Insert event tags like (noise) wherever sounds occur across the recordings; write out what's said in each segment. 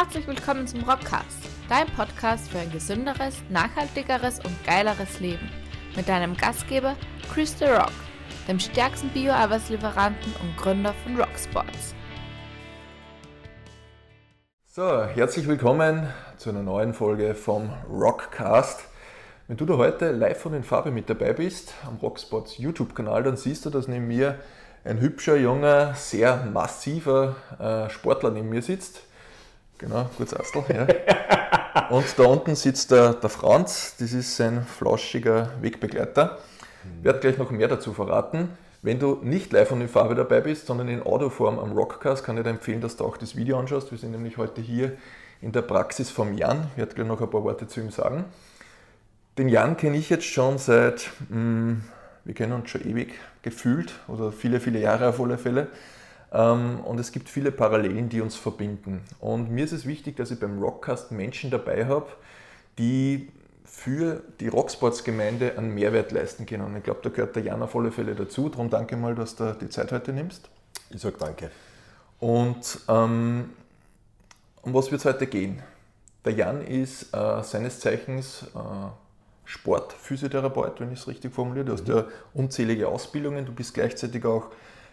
Herzlich willkommen zum Rockcast, dein Podcast für ein gesünderes, nachhaltigeres und geileres Leben. Mit deinem Gastgeber Chris The Rock, dem stärksten Bio-Arbeitslieferanten und Gründer von Rocksports. So, herzlich willkommen zu einer neuen Folge vom Rockcast. Wenn du da heute live von den Farbe mit dabei bist, am Rocksports YouTube-Kanal, dann siehst du, dass neben mir ein hübscher, junger, sehr massiver äh, Sportler neben mir sitzt. Genau, kurz Astel. Ja. (laughs) Und da unten sitzt der, der Franz, das ist sein flauschiger Wegbegleiter. Ich werde gleich noch mehr dazu verraten. Wenn du nicht live von den Farbe dabei bist, sondern in Audioform am Rockcast, kann ich dir empfehlen, dass du auch das Video anschaust. Wir sind nämlich heute hier in der Praxis vom Jan. Ich werde gleich noch ein paar Worte zu ihm sagen. Den Jan kenne ich jetzt schon seit, mh, hm, wir kennen uns schon ewig gefühlt oder viele, viele Jahre auf alle Fälle. Ähm, und es gibt viele Parallelen, die uns verbinden. Und mir ist es wichtig, dass ich beim Rockcast Menschen dabei habe, die für die Rocksports-Gemeinde einen Mehrwert leisten können. Und ich glaube, da gehört der Jan auf alle Fälle dazu. Darum danke mal, dass du die Zeit heute nimmst. Ich sage danke. Und ähm, um was wird es heute gehen? Der Jan ist äh, seines Zeichens äh, Sportphysiotherapeut, wenn ich es richtig formuliere. Du hast mhm. ja unzählige Ausbildungen, du bist gleichzeitig auch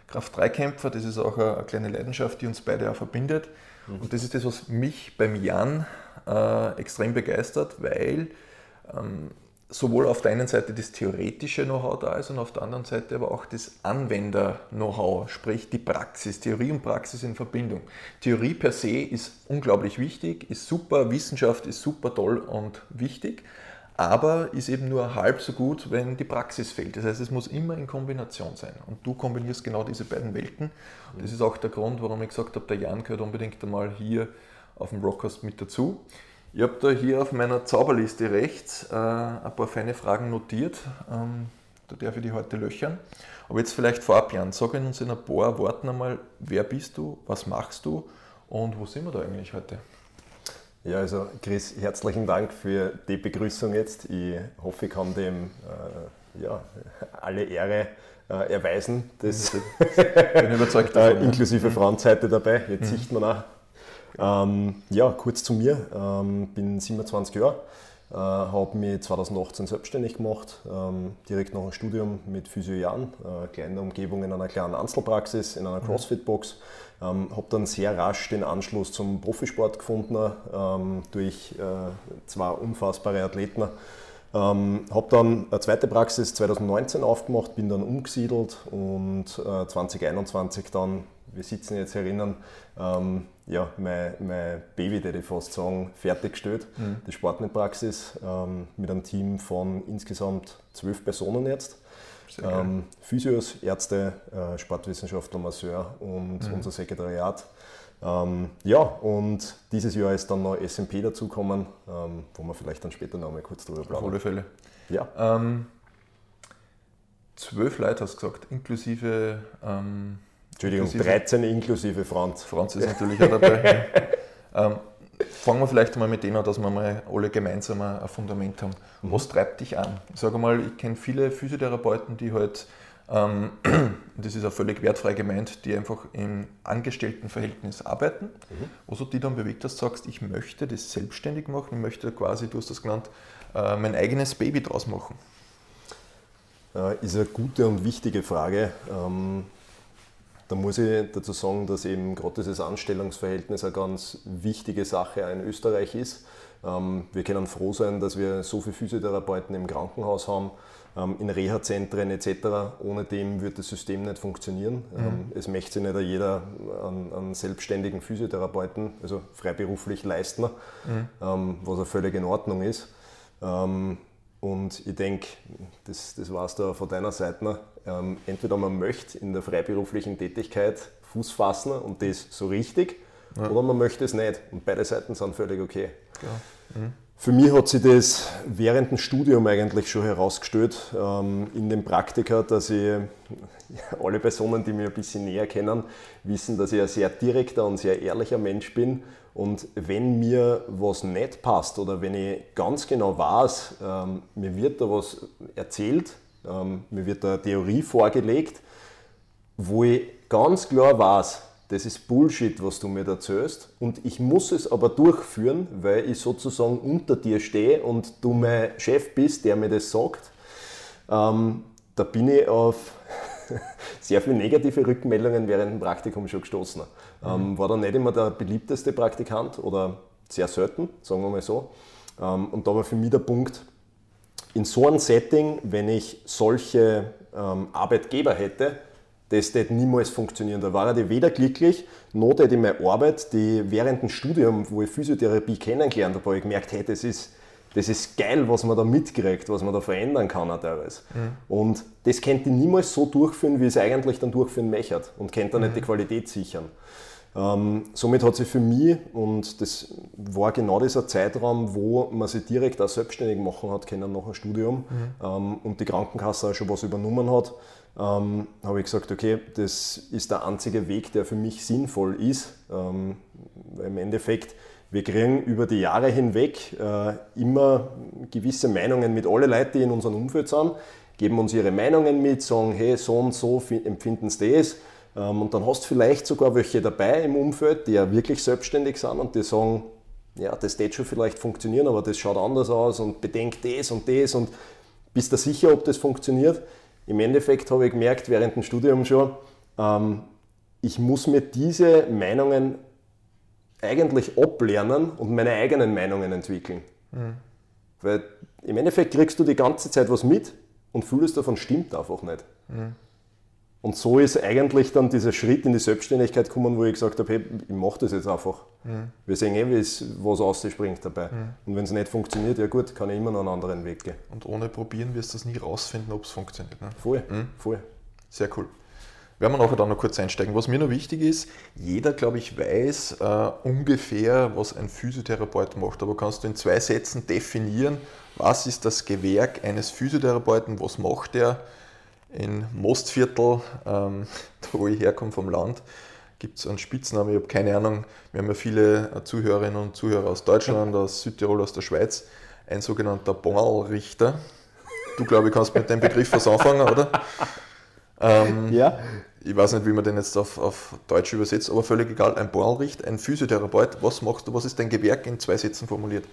Kraft-3-Kämpfer, das ist auch eine, kleine Leidenschaft, die uns beide auch verbindet. Mhm. Und das ist das, was mich beim Jan äh, extrem begeistert, weil ähm, sowohl auf der einen Seite das theoretische Know-how da ist und auf der anderen Seite aber auch das Anwender-Know-how, sprich die Praxis, Theorie und Praxis in Verbindung. Theorie per se ist unglaublich wichtig, ist super, Wissenschaft ist super toll und wichtig, aber ist eben nur halb so gut, wenn die Praxis fehlt. Das heißt, es muss immer in Kombination sein. Und du kombinierst genau diese beiden Welten. Und das ist auch der Grund, warum ich gesagt habe, der Jan gehört unbedingt einmal hier auf dem Rockcast mit dazu. Ich habe da hier auf meiner Zauberliste rechts äh, ein paar feine Fragen notiert. Ähm, da darf ich die heute löchern. Aber jetzt vielleicht vorab, Jan, sag uns in ein paar Worten einmal, wer bist du, was machst du und wo sind wir da eigentlich heute? Ja, also Chris, herzlichen Dank für die Begrüßung jetzt. Ich hoffe, ich kann dem äh, ja, alle Ehre äh, erweisen. Das bin überzeugt (laughs) davon, äh, inklusive ja. Frauenseite dabei. Jetzt mhm. sieht man auch. Ähm, ja, kurz zu mir. Ähm, bin 27 Jahre, äh, habe mich 2018 selbstständig gemacht, ähm, direkt nach dem Studium mit Physio Jan, äh, kleine Umgebung in einer kleinen Einzelpraxis, in einer mhm. Ähm, habe dann sehr rasch den Anschluss zum Profisport gefunden ähm, durch äh, zwei unfassbare Athleten. Ähm, habe dann eine zweite Praxis 2019 aufgemacht, bin dann umgesiedelt und äh, 2021 dann, wir sitzen jetzt herinnen, ähm, ja, mein, mein Baby, der ich fast sagen, fertiggestellt, mhm. die Sportmitpraxis ähm, mit einem Team von insgesamt zwölf Personen jetzt. Ähm, Physios, Ärzte, äh, Sportwissenschaftler, Masseur und mhm. unser Sekretariat. Ähm, ja, und dieses Jahr ist dann noch SMP dazugekommen, ähm, wo wir vielleicht dann später noch mal kurz drüber plaudern. Auf alle Fälle. Ja. Ähm, zwölf Leute hast du gesagt, inklusive. Ähm, Entschuldigung, inklusive, 13 inklusive Franz. Franz ist natürlich auch dabei. (laughs) fangen wir vielleicht mal mit dem an, dass wir mal alle gemeinsam ein Fundament haben. Mhm. Was treibt dich an? Ich sage mal, ich kenne viele Physiotherapeuten, die halt, ähm, (clears throat) das ist auch völlig wertfrei gemeint, die einfach im Angestelltenverhältnis arbeiten. Mhm. Was hat die dann bewegt, dass du sagst, ich möchte das selbstständig machen, ich möchte quasi, du hast das genannt, äh, mein eigenes Baby draus machen? Äh, ist eine gute und wichtige Frage. Ähm, da muss ich dazu sagen, dass eben gerade dieses Anstellungsverhältnis eine ganz wichtige Sache in Österreich ist. Ähm, wir können froh sein, dass wir so viele Physiotherapeuten im Krankenhaus haben, ähm, in Reha-Zentren etc. Ohne dem wird das System nicht funktionieren. Mhm. Ähm, es möchte sich nicht jeder einen, einen, selbstständigen Physiotherapeuten, also freiberuflich leisten, mhm. was ja völlig in Ordnung ist. Und ich denke, das, das war es da von deiner Seite. Ähm, entweder man möchte in der freiberuflichen Tätigkeit Fuß fassen und das so richtig, ja. oder man möchte es nicht. Und beide Seiten sind völlig okay. Ja. Mhm. Für mich hat sich das während dem Studium eigentlich schon herausgestellt, ähm, in dem Praktika, dass ich, (laughs) alle Personen, die mich ein bisschen näher kennen, wissen, dass ich ein sehr direkter und sehr ehrlicher Mensch bin und wenn mir was nicht passt oder wenn ich ganz genau weiß, ähm, mir wird da was erzählt, ähm, mir wird da eine Theorie vorgelegt, wo ich ganz klar weiß, das ist Bullshit, was du mir erzählst und ich muss es aber durchführen, weil ich sozusagen unter dir stehe und du mein Chef bist, der mir das sagt, ähm, da bin ich auf (laughs) sehr viele negative Rückmeldungen während dem Praktikum schon gestoßen. Mhm. Ähm, war dann nicht immer der beliebteste Praktikant oder sehr selten, sagen wir mal so. Ähm, und da war für mich der Punkt, in so einem Setting, wenn ich solche ähm, Arbeitgeber hätte, das wird niemals funktionieren. Da war ich weder glücklich, noch hätte ich meine Arbeit, die während dem Studium, wo ich Physiotherapie kennengelernt habe, habe ich gemerkt, hey, das ist, das ist geil, was man da mitkriegt, was man da verändern kann auch teilweise. Mhm. Und das könnte ich niemals so durchführen, wie es eigentlich dann durchführen möchte und könnte dann mhm. nicht die Qualität sichern. Ähm, somit hat sich für mich, und das war genau dieser Zeitraum, wo man sich direkt auch selbstständig machen hat können nach dem Studium mhm. ähm, und die Krankenkasse auch schon was übernommen hat, ähm, habe ich gesagt, okay, das ist der einzige Weg, der für mich sinnvoll ist. Ähm, Im Endeffekt, wir kriegen über die Jahre hinweg äh, immer gewisse Meinungen mit allen Leuten, die in unserem Umfeld sind, geben uns ihre Meinungen mit, sagen, hey, so und so empfinden sie das. Ähm, und dann hast du vielleicht sogar welche dabei im Umfeld, die ja wirklich selbstständig sind und die sagen, ja, das wird schon vielleicht funktionieren, aber das schaut anders aus und bedenkt das und das und bist du sicher, ob das funktioniert? Im Endeffekt habe ich gemerkt, während dem Studium schon, ähm, ich muss mir diese Meinungen eigentlich ablernen und meine eigenen Meinungen entwickeln. Mhm. Weil im Endeffekt kriegst du die ganze Zeit was mit und vieles davon stimmt einfach nicht. Mhm. Und so ist eigentlich dann dieser Schritt in die Selbstständigkeit gekommen, wo ich gesagt habe, hey, ich mache das jetzt einfach. Mhm. Wir sehen eh, was ausspringt dabei. Und wenn es nicht funktioniert, ja gut, kann ich immer noch einen anderen Weg gehen. Und ohne probieren wirst du es nie rausfinden, ob es funktioniert. Ne? Voll, mhm. voll. Sehr cool. Werden wir nachher dann noch kurz einsteigen. Was mir noch wichtig ist, jeder, glaube ich, weiß äh, ungefähr, was ein Physiotherapeut macht. Aber kannst du in zwei Sätzen definieren, was ist das Gewerk eines Physiotherapeuten, was macht er? in Mostviertel, ähm, (laughs) wo ich herkomme vom Land, gibt es einen Spitznamen, ich habe keine Ahnung, wir haben ja viele äh, Zuhörerinnen und Zuhörer aus Deutschland, aus Südtirol, aus der Schweiz, ein sogenannter Bonalrichter. Du, glaube ich, kannst mit dem Begriff was anfangen, oder? Ähm, ja. Ich weiß nicht, wie man den jetzt auf, auf Deutsch übersetzt, aber völlig egal. Ein Bonalrichter, ein Physiotherapeut, was machst du, was ist dein Gewerk in zwei Sätzen formuliert?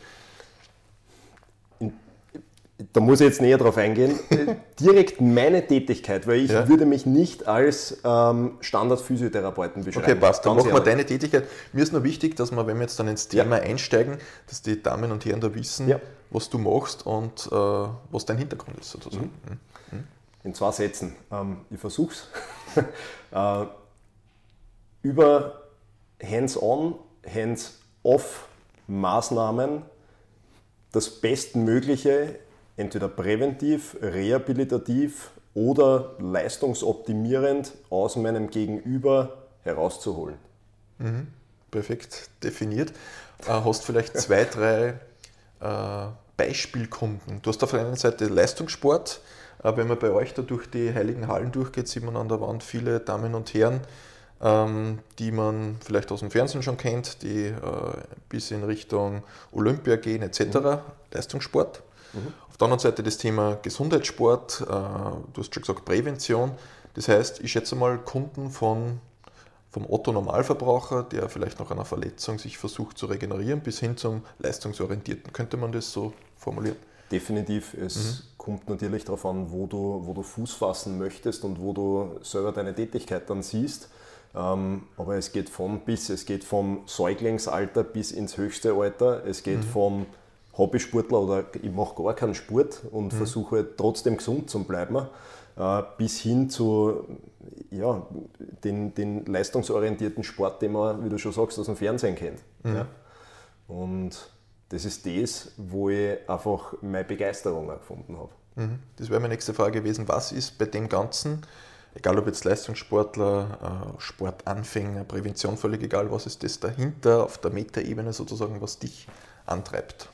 da muss ich jetzt näher drauf eingehen, (laughs) direkt meine Tätigkeit, weil ich ja. würde mich nicht als ähm, Standard-Physiotherapeuten beschreiben. Okay, passt. Dann machen wir deine Tätigkeit. Mir ist nur wichtig, dass wir, wenn wir jetzt dann ins Thema ja. einsteigen, dass die Damen und Herren da wissen, ja. was du machst und äh, was dein Hintergrund ist sozusagen. Mhm. In zwei Sätzen. Ähm, ich versuche es. (laughs) äh, über Hands-on, Hands-off Maßnahmen das Bestmögliche entweder präventiv, rehabilitativ oder leistungsoptimierend aus meinem Gegenüber herauszuholen. Mhm. Perfekt definiert. Äh, hast vielleicht zwei, drei äh, Beispielkunden. Du hast auf der einen Seite Leistungssport. Äh, wenn man bei euch da durch die heiligen Hallen durchgeht, sieht man an der Wand viele Damen und Herren, ähm, die man vielleicht aus dem Fernsehen schon kennt, die äh, bis in Richtung Olympia gehen etc. Mhm. Leistungssport. Mhm. Auf der anderen Seite das Thema Gesundheitssport, äh, du hast schon gesagt Prävention. Das heißt, ich schätze mal Kunden von, vom Otto-Normalverbraucher, der vielleicht nach einer Verletzung sich versucht zu regenerieren, bis hin zum Leistungsorientierten. Könnte man das so formulieren? Definitiv. Es mhm. Kommt natürlich darauf an, wo du, wo du Fuß fassen möchtest und wo du selber deine Tätigkeit dann siehst. Ähm, aber es geht von bis, es geht vom Säuglingsalter bis ins höchste Alter. Es geht mhm. vom Hobbysportler oder ich mache gar keinen Sport und mhm. versuche trotzdem gesund zu bleiben, äh, bis hin zu ja, den, den leistungsorientierten Sport, den man, wie du schon sagst, aus dem Fernsehen kennt. Mhm. Ja. Und das ist das, wo ich einfach meine Begeisterung gefunden habe. Mhm. Das wäre meine nächste Frage gewesen. Was ist bei dem Ganzen, egal ob jetzt Leistungssportler, äh, Sportanfänger, Prävention, völlig egal, was ist das dahinter auf der Metaebene sozusagen, was dich antreibt?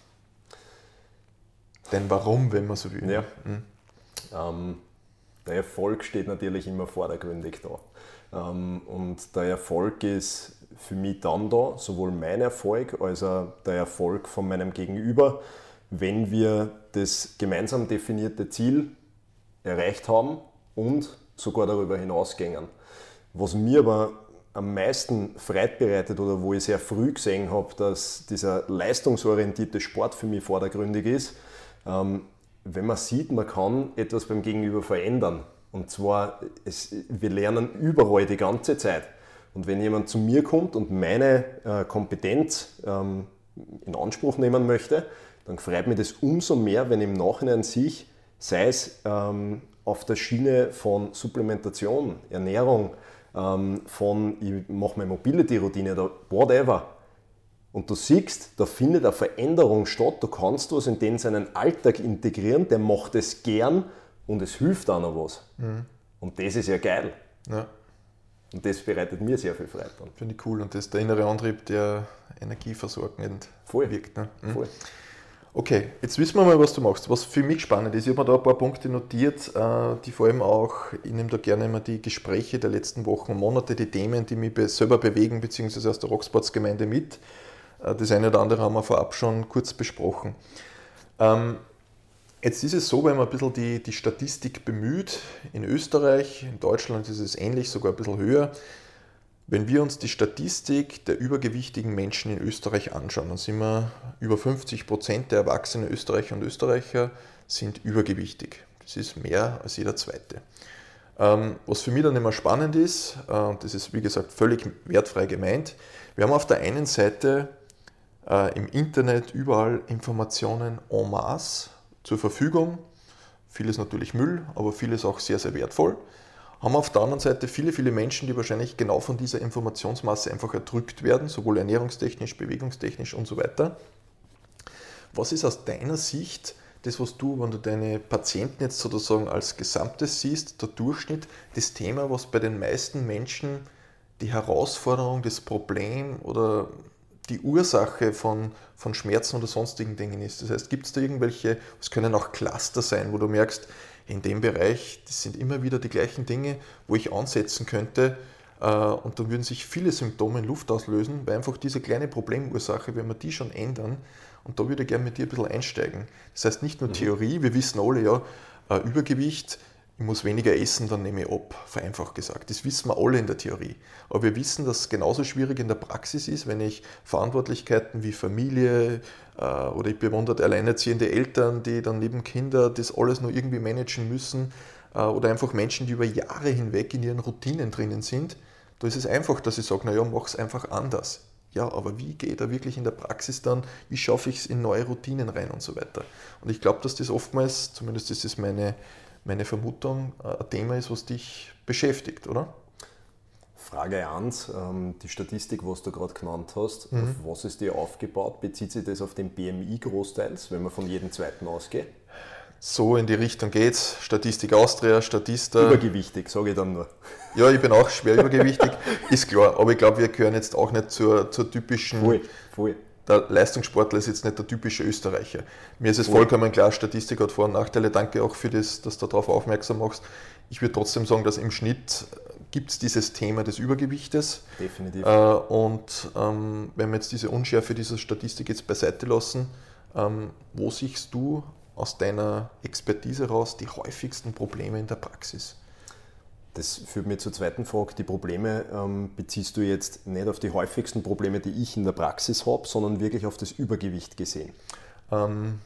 Denn warum, wenn man so will? Ja. Mhm. Ähm, der Erfolg steht natürlich immer vordergründig da. Ähm, und der Erfolg ist für mich dann da, sowohl mein Erfolg als auch der Erfolg von meinem Gegenüber, wenn wir das gemeinsam definierte Ziel erreicht haben und sogar darüber hinausgehen. Was mir aber am meisten Freude bereitet oder wo ich sehr früh gesehen habe, dass dieser leistungsorientierte Sport für mich vordergründig ist, ähm, wenn man sieht, man kann etwas beim Gegenüber verändern. Und zwar, es, wir lernen überall die ganze Zeit. Und wenn jemand zu mir kommt und meine äh, Kompetenz ähm, in Anspruch nehmen möchte, dann freut mich das umso mehr, wenn im Nachhinein sich, sei es ähm, auf der Schiene von Supplementation, Ernährung, ähm, von ich mache meine Mobility-Routine oder whatever, und du siehst, da findet eine Veränderung statt, du kannst was in den seinen Alltag integrieren, der macht es gern und es hilft auch noch was. Mhm. Und das ist ja geil. Ja. Und das bereitet mir sehr viel Freude. Finde ich cool. Und das ist der innere Antrieb, der energieversorgend Voll. wirkt. Ne? Mhm. Voll. Okay, jetzt wissen wir mal, was du machst. Was für mich spannend ist, ich habe mir da ein paar Punkte notiert, äh, die vor allem auch, ich nehme da gerne immer die Gespräche der letzten Wochen und Monate, die Themen, die mich selber bewegen, beziehungsweise aus der Rocksports-Gemeinde mit. Äh, das eine oder andere haben wir vorab schon kurz besprochen. Jetzt ist es so, wenn man ein bisschen die, die Statistik bemüht, in Österreich, in Deutschland ist es ähnlich, sogar ein bisschen höher. Wenn wir uns die Statistik der übergewichtigen Menschen in Österreich anschauen, dann sind wir über 50 Prozent der erwachsenen Österreicher und Österreicher sind übergewichtig. Das ist mehr als jeder zweite. Ähm, was für mich dann immer spannend ist, äh, und das ist wie gesagt völlig wertfrei gemeint, wir haben auf der einen Seite äh, im Internet überall Informationen en masse zur Verfügung. Vieles natürlich Müll, aber vieles auch sehr, sehr wertvoll. Haben auf der anderen Seite viele, viele Menschen, die wahrscheinlich genau von dieser Informationsmasse einfach erdrückt werden, sowohl ernährungstechnisch, bewegungstechnisch und so weiter. Was ist aus deiner Sicht das, was du, wenn du deine Patienten jetzt sozusagen als Gesamtes siehst, der Durchschnitt, das Thema, was bei den meisten Menschen die Herausforderung, das Problem oder die Ursache von, von Schmerzen oder sonstigen Dingen ist. Das heißt, gibt es da irgendwelche, es können auch Cluster sein, wo du merkst, in dem Bereich, das sind immer wieder die gleichen Dinge, wo ich ansetzen könnte äh, und dann würden sich viele Symptome in Luft auslösen, weil einfach diese kleine Problemursache, wenn wir die schon ändern, und da würde ich gerne mit dir ein bisschen einsteigen. Das heißt nicht nur mhm. Theorie, wir wissen alle ja, äh, Übergewicht ich muss weniger essen, dann nehme ich ab, vereinfacht gesagt. Das wissen wir alle in der Theorie. Aber wir wissen, dass es genauso schwierig in der Praxis ist, wenn ich Verantwortlichkeiten wie Familie äh, oder ich bewundere alleinerziehende Eltern, die dann neben Kinder das alles nur irgendwie managen müssen äh, oder einfach Menschen, die über Jahre hinweg in ihren Routinen drinnen sind. Da ist es einfach, dass ich sage, naja, mach es einfach anders. Ja, aber wie geht er wirklich in der Praxis dann? Wie schaffe ich es in neue Routinen rein und so weiter? Und ich glaube, dass das oftmals, zumindest ist es meine, meine Vermutung, äh, ein Thema ist, was dich beschäftigt, oder? Frage 1, ähm, die Statistik, was du gerade genannt hast, mhm. auf was ist die aufgebaut? Bezieht sich das auf den BMI großteils, wenn man von jedem zweiten ausgeht? So in die Richtung geht's. Statistik Austria, Statista. Übergewichtig, sage ich dann nur. Ja, ich bin auch schwer übergewichtig, (laughs) ist klar. Aber ich glaube, wir gehören jetzt auch nicht zur, zur typischen voll, voll der Leistungssportler ist jetzt nicht der typische Österreicher. Mir ist es vollkommen klar, Statistik hat Vor- und Nachteile. Danke auch für das, dass du darauf aufmerksam machst. Ich würde trotzdem sagen, dass im Schnitt gibt es dieses Thema des Übergewichtes. Definitiv. Äh, und ähm, wenn wir jetzt diese Unschärfe dieser Statistik jetzt beiseite lassen, ähm, wo siehst du aus deiner Expertise raus die häufigsten Probleme in der Praxis? Das führt mir zur zweiten Frage. Die Probleme ähm, beziehst du jetzt nicht auf die häufigsten Probleme, die ich in der Praxis habe, sondern wirklich auf das Übergewicht gesehen. Ähm,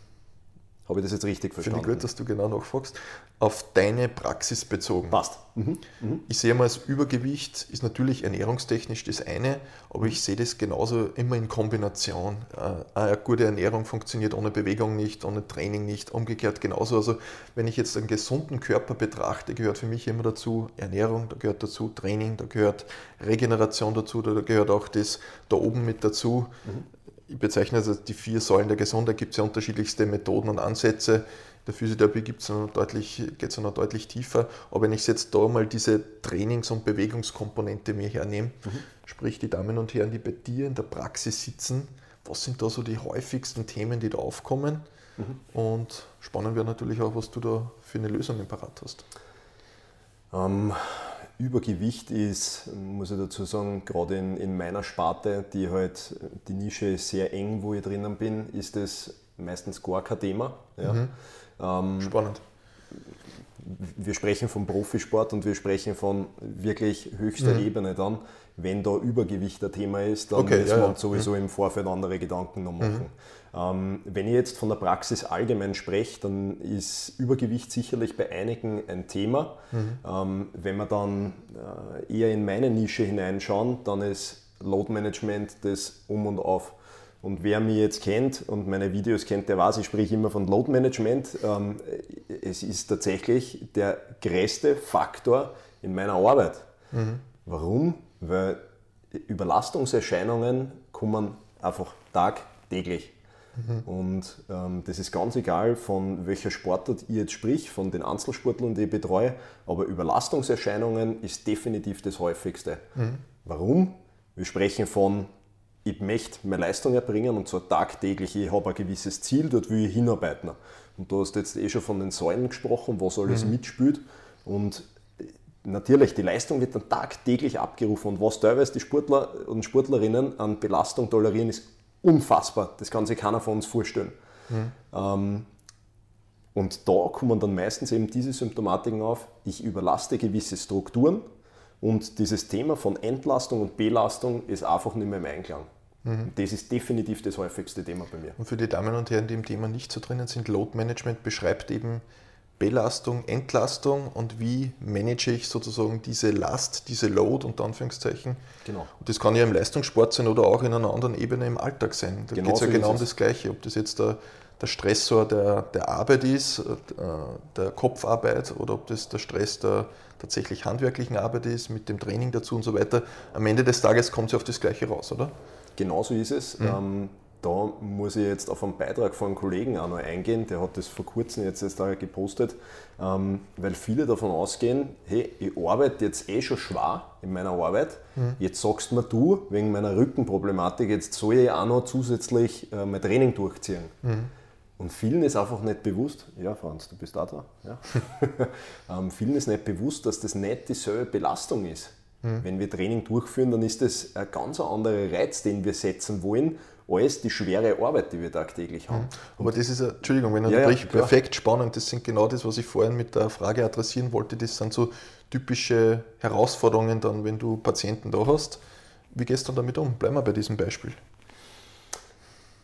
habe ich das jetzt richtig verstanden? Finde ich gut, dass du genau nachfragst. Auf deine Praxis bezogen. Passt. Mhm. Mhm. Ich sehe mal, das Übergewicht ist natürlich ernährungstechnisch das eine, aber ich sehe das genauso immer in Kombination. Äh, eine gute Ernährung funktioniert ohne Bewegung nicht, ohne Training nicht, umgekehrt genauso. Also wenn ich jetzt einen gesunden Körper betrachte, gehört für mich immer dazu Ernährung, da gehört dazu Training, da gehört Regeneration dazu, da gehört auch das da oben mit dazu. Mhm ich bezeichne also die vier Säulen der Gesundheit, gibt es ja unterschiedlichste Methoden und Ansätze. In der Physiotherapie geht es noch deutlich, noch deutlich tiefer. Aber wenn ich jetzt da mal diese Trainings- und Bewegungskomponente mir hernehme, mhm. sprich die Damen und Herren, die bei dir in der Praxis sitzen, was sind da so die häufigsten Themen, die da aufkommen? Mhm. Und spannend wäre natürlich auch, was du da für eine Lösung parat hast. Ähm, Übergewicht ist, muss ich dazu sagen, gerade in, in meiner Sparte, die halt, die Nische ist sehr eng, wo ich drinnen bin, ist es meistens gar kein Thema. Ja. Mhm. Ähm, Spannend. wir sprechen vom Profisport und wir sprechen von wirklich höchster mhm. Ebene dann. Wenn da Übergewicht ein Thema ist, dann okay, muss ja, man ja. sowieso mhm. im Vorfeld andere Gedanken noch machen. Ähm, wenn ich jetzt von der Praxis allgemein spreche, dann ist Übergewicht sicherlich bei einigen ein Thema. Mhm. Ähm, wenn wir dann äh, eher in meine Nische hineinschauen, dann ist Load Management das Um und Auf. Und wer mich jetzt kennt und meine Videos kennt, der weiß, ich spreche immer von Load Management. Ähm, es ist tatsächlich der größte Faktor in meiner Arbeit. Mhm. Warum? Weil Überlastungserscheinungen kommen einfach tagtäglich. Mhm. Und ähm, das ist ganz egal, von welcher Sportart ich jetzt sprich, von den Einzelsportlern, die ich betreue, aber Überlastungserscheinungen ist definitiv das häufigste. Mhm. Warum? Wir sprechen von ich möchte meine Leistung erbringen und zwar tagtäglich. Ich habe ein gewisses Ziel, dort will ich hinarbeiten. Und du hast jetzt eh schon von den Säulen gesprochen, was alles mhm. mitspielt. Und natürlich, die Leistung wird dann tagtäglich abgerufen. Und was teilweise die Sportler und Sportlerinnen an Belastung tolerieren, ist unfassbar. Das kann sich keiner von uns vorstellen. Mhm. Ähm, und da kommen dann meistens eben diese Symptomatiken auf. Ich überlaste gewisse Strukturen und dieses Thema von Entlastung und Belastung ist einfach nicht mehr im Einklang. Mhm. Das ist definitiv das häufigste Thema bei mir. Und für die Damen und Herren, die im Thema nicht so drinnen sind, Load Management beschreibt eben Belastung, Entlastung und wie manage ich sozusagen diese Last, diese Load unter Anführungszeichen. Genau. Und das kann ja im Leistungssport sein oder auch in einer anderen Ebene im Alltag sein. Da geht es ja genau um das Gleiche, ob das jetzt der, der Stressor der, der Arbeit ist, äh, der Kopfarbeit oder ob das der Stress der tatsächlich handwerklichen Arbeit ist, mit dem Training dazu und so weiter. Am Ende des Tages kommt es ja auf das Gleiche raus, oder? Genau so ist es. Mhm. Ähm, da muss ich jetzt auf einen Beitrag von einem Kollegen auch noch eingehen, der hat das vor kurzem jetzt erst da gepostet, ähm, weil viele davon ausgehen, hey, ich arbeite jetzt eh schon schwer in meiner Arbeit, mhm. jetzt sagst mir du, wegen meiner Rückenproblematik, jetzt soll ich auch noch zusätzlich äh, mein Training durchziehen. Mhm. Und vielen ist einfach nicht bewusst, ja Franz, du bist da da, ja. (laughs) ähm, vielen ist nicht bewusst, dass das nicht dieselbe Belastung ist. Mhm. Wenn wir Training durchführen, dann ist das ein ganz anderer Reiz, den wir setzen wollen, als die schwere Arbeit, die wir tagtäglich haben. Mhm. Aber das ist, Entschuldigung, wenn ich ja, ja, perfekt spannend, das sind genau das, was ich vorhin mit der Frage adressieren wollte, das sind so typische Herausforderungen dann, wenn du Patienten da hast. Wie gehst du damit um? Bleiben wir bei diesem Beispiel.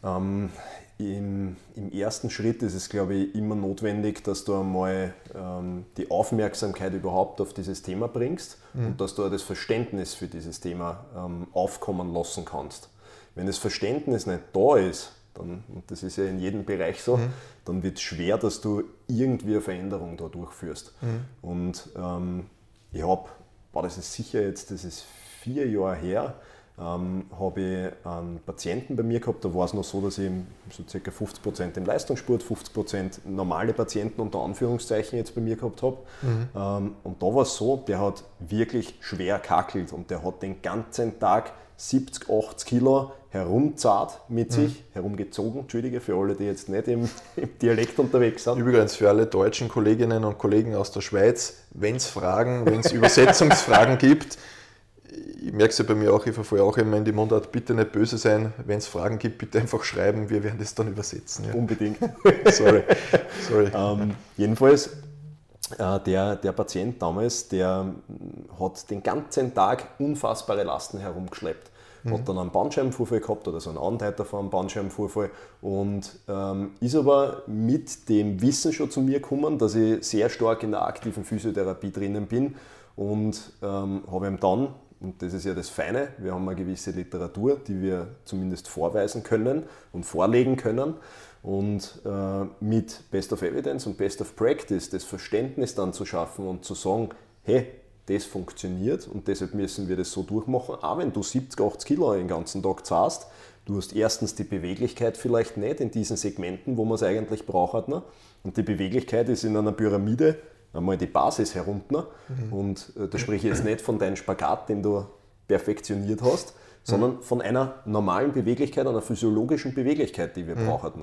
Ähm, im, Im, ersten Schritt ist es, glaube ich, immer notwendig, dass du einmal ähm, die Aufmerksamkeit überhaupt auf dieses Thema bringst mhm. und dass du das Verständnis für dieses Thema ähm, aufkommen lassen kannst. Wenn das Verständnis nicht da ist, dann, und das ist ja in jedem Bereich so, mhm. dann wird es schwer, dass du irgendwie eine Veränderung da durchführst. Mhm. Und ähm, ich habe, das ist sicher jetzt, das ist vier Jahre her, ähm, habe ich einen Patienten bei mir gehabt, da war es noch so, dass ich so ca. 50% im Leistungssport, 50% normale Patienten unter Anführungszeichen jetzt bei mir gehabt habe. Mhm. Ähm, und da war es so, der hat wirklich schwer kackelt und der hat den ganzen Tag 70, 80 Kilo herumzart mit mhm. sich, herumgezogen, entschuldige für alle, die jetzt nicht im, (laughs) im, Dialekt unterwegs sind. Übrigens für alle deutschen Kolleginnen und Kollegen aus der Schweiz, wenn es Fragen, wenn es Übersetzungsfragen (laughs) gibt, ich merke es ja bei mir auch, ich verfolge auch immer in die Mundart, bitte nicht böse sein, wenn es Fragen gibt, bitte einfach schreiben, wir werden das dann übersetzen. Ja. Unbedingt. (laughs) Sorry. Sorry. Ähm, jedenfalls, äh, der, der Patient damals, der hat den ganzen Tag unfassbare Lasten herumgeschleppt. Mhm. Hat dann einen Bandscheibenvorfall gehabt oder so einen Anteiter von einem Bandscheibenvorfall und ähm, ist aber mit dem Wissen schon zu mir gekommen, dass ich sehr stark in der aktiven Physiotherapie drinnen bin und ähm, habe ihm dann und das ist ja das Feine, wir haben eine gewisse Literatur, die wir zumindest vorweisen können und vorlegen können. Und äh, mit Best of Evidence und Best of Practice das Verständnis dann zu schaffen und zu sagen, hey, das funktioniert und deshalb müssen wir das so durchmachen. Auch wenn du 70, 80 Kilo den ganzen Tag zahlst, du hast erstens die Beweglichkeit vielleicht nicht in diesen Segmenten, wo man es eigentlich braucht. Ne? Und die Beweglichkeit ist in einer Pyramide einmal die Basis herunter. Mhm. Und äh, da spreche ich jetzt nicht von deinem Spagat, den du perfektioniert hast, sondern mhm. von einer normalen Beweglichkeit, einer physiologischen Beweglichkeit, die wir mhm. brauchen.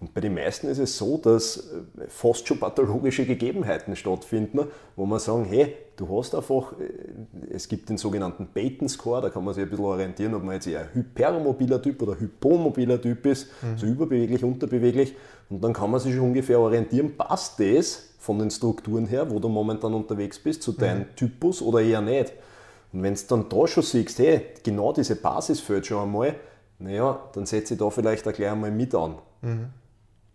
Und bei den meisten ist es so, dass äh, fast schon pathologische Gegebenheiten stattfinden, wo man sagen, hey, du hast einfach, äh, es gibt den sogenannten Baton Score, da kann man sich ein bisschen orientieren, ob man jetzt eher hypermobiler Typ oder hypomobiler Typ ist, mhm. so überbeweglich, unterbeweglich. Und dann kann man sich schon ungefähr orientieren, passt das von den Strukturen her, wo du momentan unterwegs bist, zu deinem mhm. Typus oder eher nicht. Und wenn du dann da schon siehst, hey, genau diese Basis fällt schon einmal, naja, dann setze ich da vielleicht auch gleich einmal mit an. Mhm.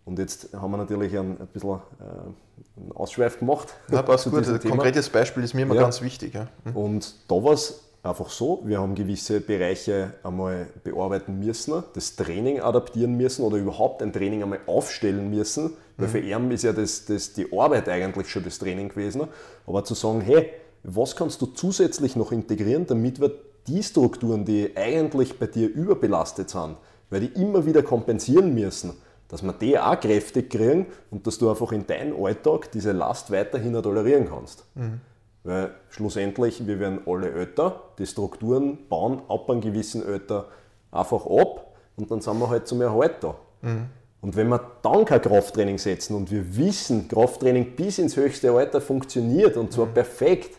Und jetzt haben wir natürlich ein, ein bisschen äh, einen Ausschweif gemacht. Ja, passt (laughs) gut. Ein konkretes Beispiel ist mir immer ja. ganz wichtig. Ja. Mhm. Und da war es einfach so, wir haben gewisse Bereiche einmal bearbeiten müssen, das Training adaptieren müssen oder überhaupt ein Training einmal aufstellen müssen. Weil mhm. für ihn ist ja das, das, die Arbeit eigentlich schon das Training gewesen. Aber zu sagen, hey, was kannst du zusätzlich noch integrieren, damit wir die Strukturen, die eigentlich bei dir überbelastet sind, weil die immer wieder kompensieren müssen, dass wir die auch kräftig kriegen und dass du einfach in deinem Alltag diese Last weiterhin tolerieren kannst. Mhm. Weil schlussendlich, wir werden alle älter, die Strukturen bauen ab einem gewissen Alter einfach ab und dann sind wir halt zum Erhalt da. Mhm. Und wenn wir dann kein Krafttraining setzen und wir wissen, Krafttraining bis ins höchste Alter funktioniert und zwar mhm. perfekt,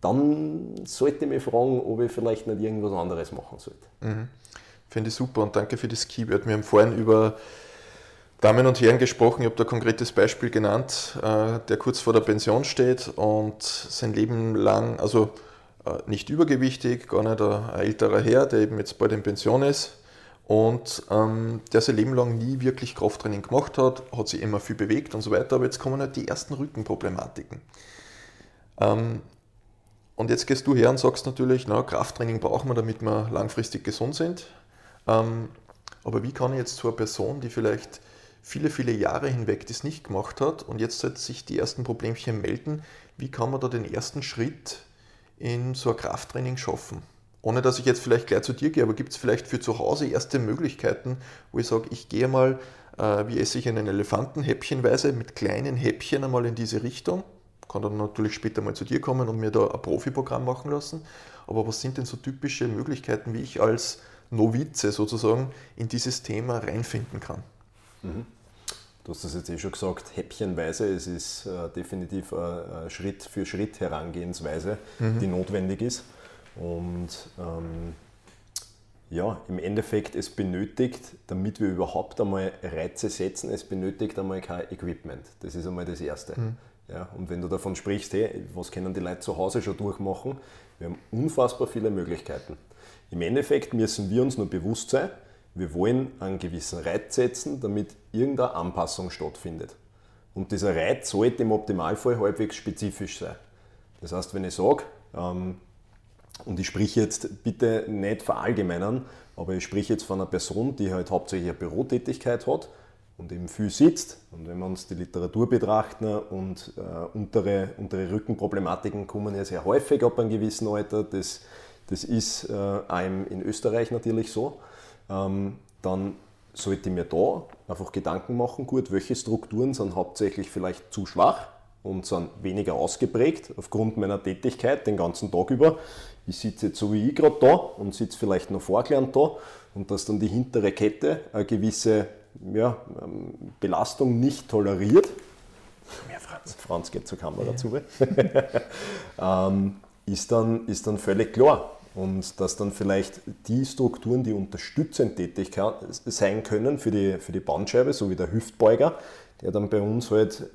dann sollte ich mich fragen, ob ich vielleicht nicht irgendwas anderes machen sollte. Mhm. Finde ich super und danke für das Keyword. Wir haben vorhin über Damen und Herren gesprochen. Ich habe da ein konkretes Beispiel genannt, äh, der kurz vor der Pension steht und sein Leben lang, also äh, nicht übergewichtig, gar nicht ein älterer Herr, der eben jetzt bald in Pension ist und ähm, der sein Leben lang nie wirklich Krafttraining gemacht hat, hat sich immer viel bewegt und so weiter, aber jetzt kommen halt die ersten Rückenproblematiken. Ähm, und jetzt gehst du her und sagst natürlich, na, Krafttraining brauchen wir, damit wir langfristig gesund sind. Ähm, aber wie kann ich jetzt zu einer Person, die vielleicht viele, viele Jahre hinweg das nicht gemacht hat und jetzt halt sich die ersten Problemchen melden, wie kann man da den ersten Schritt in so ein Krafttraining schaffen? Ohne dass ich jetzt vielleicht gleich zu dir gehe, aber gibt es vielleicht für zu Hause erste Möglichkeiten, wo ich sage, ich gehe mal, äh, wie esse ich einen Elefanten häppchenweise mit kleinen Häppchen einmal in diese Richtung kann dann natürlich später mal zu dir kommen und mir da ein Profiprogramm machen lassen. Aber was sind denn so typische Möglichkeiten, wie ich als Novize sozusagen in dieses Thema reinfinden kann? Mhm. Du hast das jetzt eh schon gesagt, häppchenweise. Es ist äh, definitiv eine Schritt für Schritt Herangehensweise, mhm. die notwendig ist. Und ähm, ja, im Endeffekt, es benötigt, damit wir überhaupt einmal Reize setzen, es benötigt einmal kein Equipment. Das ist einmal das Erste. Mhm. Ja, und wenn du davon sprichst, hey, was können die Leute zu Hause schon durchmachen, wir haben unfassbar viele Möglichkeiten. Im Endeffekt müssen wir uns nur bewusst sein, wir wollen einen gewissen Reiz setzen, damit irgendeine Anpassung stattfindet. Und dieser Reiz sollte im Optimalfall halbwegs spezifisch sein. Das heißt, wenn ich sage, ähm, und ich spreche jetzt bitte nicht verallgemeinern, aber ich spreche jetzt von einer Person, die halt hauptsächlich eine Bürotätigkeit hat und eben viel sitzt. Und wenn wir uns die Literatur betrachten und äh, untere, untere Rückenproblematiken kommen ja sehr häufig ab einem gewissen Alter, das, das ist äh, einem in Österreich natürlich so, ähm, dann sollte ich mir da einfach Gedanken machen, gut, welche Strukturen sind hauptsächlich vielleicht zu schwach und sind weniger ausgeprägt aufgrund meiner Tätigkeit den ganzen Tag über. Ich sitze jetzt so wie ich gerade da und sitze vielleicht noch vorgelernt da und dass dann die hintere Kette eine gewisse ja, ähm, Belastung nicht toleriert. Mehr Franz. Franz geht zur Kamera ja. zu. (laughs) ähm, ist, dann, ist dann völlig klar. Und dass dann vielleicht die Strukturen, die unterstützend tätig sein können für die, für die Bandscheibe, so wie der Hüftbeuger, der dann bei uns halt,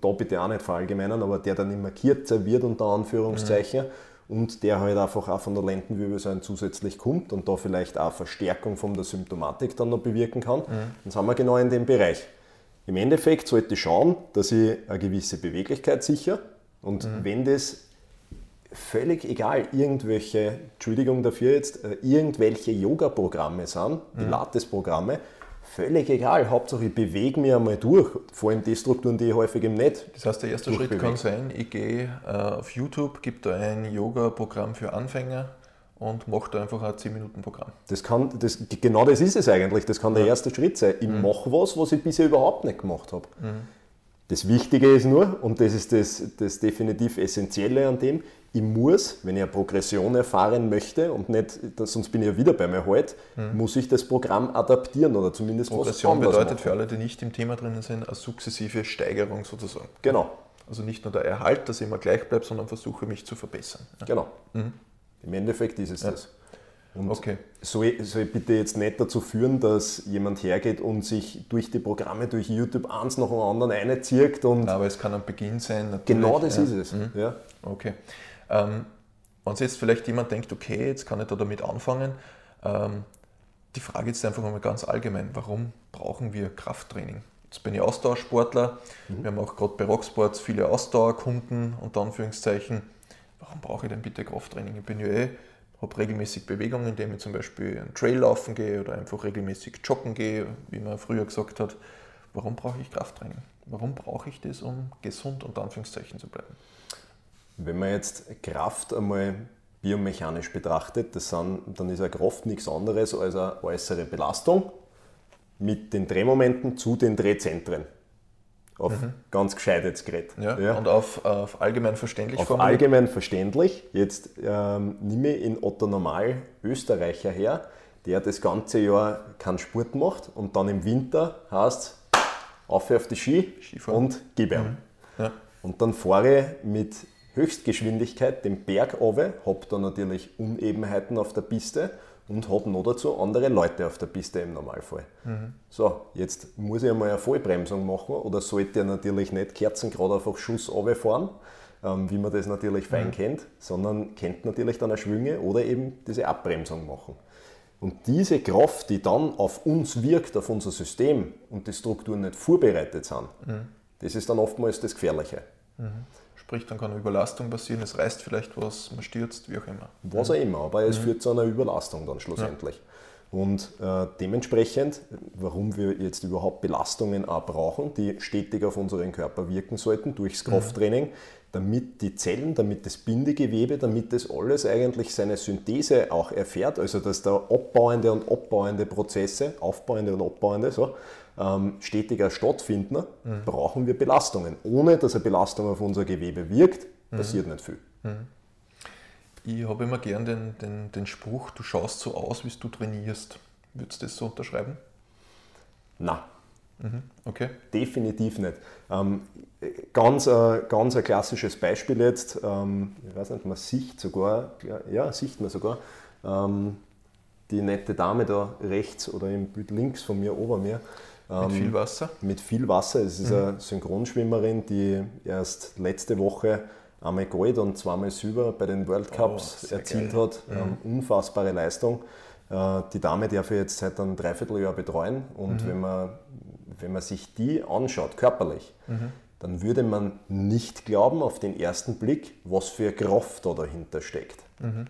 da bitte auch nicht verallgemeinern, aber der dann immer kürzer wird, unter Anführungszeichen, mhm und der halt einfach auch von der Lendenwirbelsäule zusätzlich kommt und da vielleicht auch Verstärkung von der Symptomatik dann noch bewirken kann, mhm. dann sind wir genau in dem Bereich. Im Endeffekt sollte ich schauen, dass ich eine gewisse Beweglichkeit sicher und mhm. wenn das völlig egal, irgendwelche, Entschuldigung dafür jetzt, äh, irgendwelche Yoga-Programme sind, mhm. Pilates-Programme, völlig egal. Hauptsache ich bewege mich einmal durch, vor allem die Strukturen, die ich häufig im Netz. Das heißt, der erste Schritt kann sein, ich gehe äh, auf YouTube, gebe da ein Yoga-Programm für Anfänger und mache da einfach ein 10-Minuten-Programm. Das kann, das, genau das ist es eigentlich. Das kann ja. der erste Schritt sein. Ich mhm. mache was, was ich bisher überhaupt nicht gemacht habe. Mhm. Das Wichtige ist nur, und das ist das, das definitiv Essentielle an dem, ich muss, wenn ich eine Progression erfahren möchte und nicht, sonst bin ich ja wieder bei mir halt, mhm. muss ich das Programm adaptieren oder zumindest Progression bedeutet machen. für alle, die nicht im Thema drinnen sind, eine sukzessive Steigerung sozusagen. Genau. Also nicht nur der Erhalt, dass ich immer gleich bleibe, sondern versuche mich zu verbessern. Ja. Genau. Mhm. Im Endeffekt ist es ja. das. Und okay. soll, soll bitte jetzt nicht dazu führen, dass jemand hergeht und sich durch die Programme, durch YouTube eins nach dem anderen einzieht. Und Nein, aber es kann ein Beginn sein. Natürlich. Genau das ja. ist es. Mhm. Ja. Okay. Ähm, wenn jetzt vielleicht jemand denkt, okay, jetzt kann ich da damit anfangen, ähm, die Frage ist einfach mal ganz allgemein, warum brauchen wir Krafttraining? Jetzt bin ich Ausdauersportler, mhm. wir haben auch gerade bei Rocksports viele Ausdauerkunden, unter Anführungszeichen. Warum brauche ich denn bitte Krafttraining? Ich bin ja eh habe regelmäßig Bewegungen, indem ich zum Beispiel einen Trail laufen gehe oder einfach regelmäßig joggen gehe, wie man früher gesagt hat. Warum brauche ich Krafttraining? Warum brauche ich das, um gesund unter Anführungszeichen zu bleiben? Wenn man jetzt Kraft einmal biomechanisch betrachtet, das sind, dann ist eine Kraft nichts anderes als eine äußere Belastung mit den Drehmomenten zu den Drehzentren auf mhm. ganz gescheit jetzt geredet. Ja, ja. Und auf, auf allgemein verständlich Auf formuliert. allgemein verständlich. Jetzt ähm, nehme ich in Otto Normal Österreicher her, der das ganze Jahr keinen Sport macht und dann im Winter heißt auf auf die Ski Skifahren. und gib ihm. Mhm. Ja. Und dann fahre ich mit Höchstgeschwindigkeit den Berg runter, habe da natürlich Unebenheiten auf der Piste und habe noch dazu andere Leute auf der Piste im Normalfall. Mhm. So, jetzt muss ich einmal eine Vollbremsung machen oder sollte natürlich nicht kerzengrad einfach Schuss fahren, ähm, wie man das natürlich fein mhm. kennt, sondern kennt natürlich dann eine Schwünge oder eben diese Abbremsung machen. Und diese Kraft, die dann auf uns wirkt, auf unser System und die Strukturen nicht vorbereitet sind, mhm. das ist dann oftmals das Gefährliche. Mhm. Sprich, dann kann eine Überlastung passieren, es reißt vielleicht was, man stürzt, wie auch immer. Was auch immer, aber es mhm. führt zu einer Überlastung dann schlussendlich. Ja. Und äh, dementsprechend, warum wir jetzt überhaupt Belastungen auch brauchen, die stetig auf unseren Körper wirken sollten durchs. Krafttraining, mhm. damit die Zellen, damit das Bindegewebe, damit das alles eigentlich seine Synthese auch erfährt, also dass da abbauende und abbauende Prozesse, aufbauende und abbauende, so, ähm, stetiger stattfinden, mhm. brauchen wir Belastungen. Ohne dass eine Belastung auf unser Gewebe wirkt, mhm. passiert nicht viel. Mhm. Ich habe immer gern den, den, den Spruch, du schaust so aus, wie du trainierst. Würdest du das so unterschreiben? Nein. Mhm. Okay. Definitiv nicht. Ähm, ganz, äh, ganz ein klassisches Beispiel jetzt, ähm, ich weiß nicht, man sieht sogar, ja, ja sieht man sogar, ähm, die nette Dame da rechts oder im Bild links von mir, ober mir, mit ähm, viel Wasser? Mit viel Wasser. Es ist mhm. eine Synchronschwimmerin, die erst letzte Woche einmal Gold und zweimal Silber bei den World oh, Cups oh, erzielt geil. hat. Mhm. Ähm, unfassbare Leistung. Äh, die Dame darf ich jetzt seit einem Dreivierteljahr betreuen und mhm. wenn, man, wenn man sich die anschaut, körperlich, mhm. dann würde man nicht glauben auf den ersten Blick, was für Kraft da dahinter steckt. Mhm.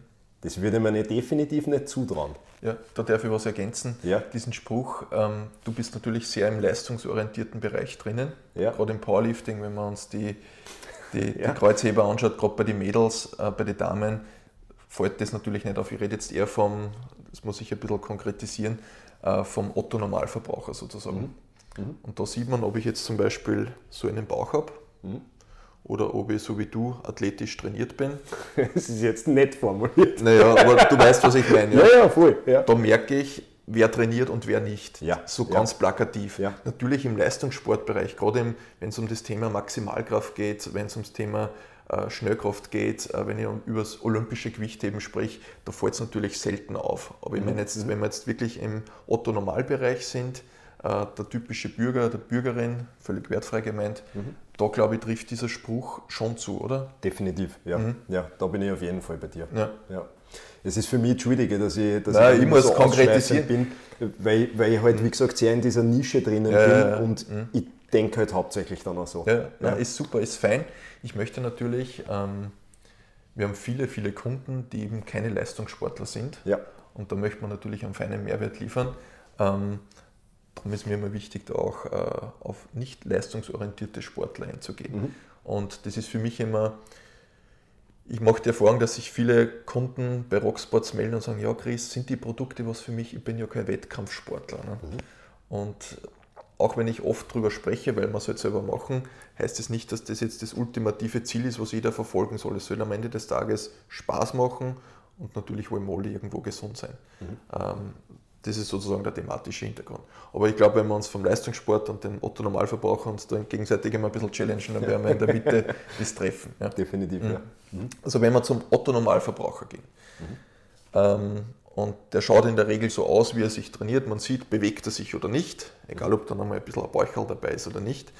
Das würde man definitiv nicht zutrauen. Ja, da darf ich was ergänzen. Ja. Diesen Spruch, ähm, du bist natürlich sehr im leistungsorientierten Bereich drinnen, ja. gerade im Powerlifting, wenn man uns die, die, ja. die Kreuzheber anschaut, gerade bei den Mädels, äh, bei den Damen, fällt das natürlich nicht auf. Ich rede jetzt eher vom, das muss ich ein bisschen konkretisieren, äh, vom Otto-Normalverbraucher sozusagen. Mhm. Mhm. Und da sieht man, ob ich jetzt zum Beispiel so einen Bauch habe. Mhm oder ob ich so wie du athletisch trainiert bin. (laughs) Das ist jetzt nett formuliert. Naja, aber du weißt, was ich meine. Ja, (laughs) ja, ja voll. Ja. Da merke ich, wer trainiert und wer nicht. Ja. So ganz ja. plakativ. Ja. Natürlich im Leistungssportbereich, gerade wenn es um das Thema Maximalkraft geht, wenn es ums Thema äh, Schnellkraft geht, äh, wenn ich um, über das olympische Gewichtheben spreche, da fällt es natürlich selten auf. Aber ich meine jetzt, mhm. wenn wir jetzt wirklich im Otto-Normalbereich sind, äh, der typische Bürger, der Bürgerin, völlig wertfrei gemeint, mhm da glaube ich, trifft dieser Spruch schon zu, oder? Definitiv, ja. Mhm. Ja, da bin ich auf jeden Fall bei dir. Ja. ja. Es ist für mich entschuldige, dass ich, dass Nein, ich, ich muss so konkretisieren bin, weil, weil ich halt, mhm. wie gesagt, sehr in dieser Nische drinnen ja, bin und mhm. ich denke halt hauptsächlich dann auch so. Ja, ja. ist super, ist fein. Ich möchte natürlich, ähm, wir haben viele, viele Kunden, die eben keine Leistungssportler sind. Ja. Und da möchte man natürlich einen feinen Mehrwert liefern. Ähm, darum ist mir immer wichtig, da auch äh, auf nicht leistungsorientierte Sportler einzugehen. Mhm. Und das ist für mich immer, ich mache die Erfahrung, dass sich viele Kunden bei Rocksports melden und sagen, ja Chris, sind die Produkte was für mich? Ich bin ja kein Wettkampfsportler. Ne? Mhm. Und auch wenn ich oft darüber spreche, weil man es halt selber machen, heißt es nicht, dass das jetzt das ultimative Ziel ist, was jeder verfolgen soll. Es soll am Ende des Tages Spaß machen und natürlich wohl mal irgendwo gesund sein. Mhm. Ähm, das ist sozusagen der thematische Hintergrund. Aber ich glaube, wenn wir uns vom Leistungssport und den Otto-Normalverbraucher uns dann gegenseitig immer ein bisschen challengen, dann werden wir in der Mitte (laughs) das treffen. Ja. Definitiv, mhm. ja. Mhm. Also wenn wir zum Otto-Normalverbraucher gehen, mhm. ähm, und der schaut in der Regel so aus, wie er sich trainiert. Man sieht, bewegt er sich oder nicht, egal ob dann einmal ein bisschen ein Bäuchel dabei ist oder nicht.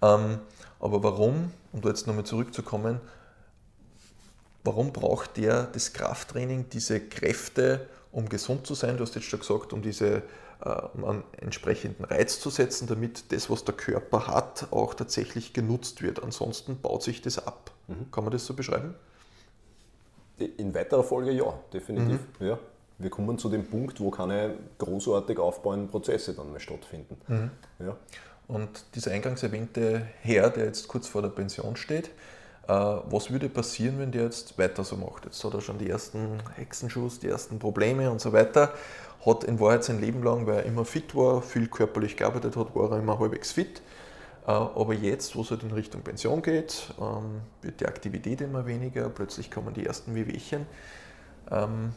Ähm, aber warum, um da jetzt nochmal zurückzukommen, warum braucht der das Krafttraining, diese Kräfte, um gesund zu sein? Du hast jetzt schon gesagt, um diese äh, um einen entsprechenden Reiz zu setzen, damit das, was der Körper hat, auch tatsächlich genutzt wird. Ansonsten baut sich das ab. Mhm. Kann man das so beschreiben? In weiterer Folge ja, definitiv. Mhm. Ja wir kommen zu dem Punkt, wo keine großartig aufbauenden Prozesse dann mehr stattfinden. Mhm. Ja. Und dieser eingangs erwähnte Herr, der jetzt kurz vor der Pension steht, was würde passieren, wenn der jetzt weiter so macht? Jetzt hat er schon die ersten Hexenschuss, die ersten Probleme und so weiter. Hat in Wahrheit sein Leben lang, weil er immer fit war, viel körperlich gearbeitet hat, war er immer halbwegs fit. Äh, aber jetzt, wo es halt in Richtung Pension geht, ähm, wird die Aktivität immer weniger, plötzlich kommen die ersten Wehwehchen. Ähm,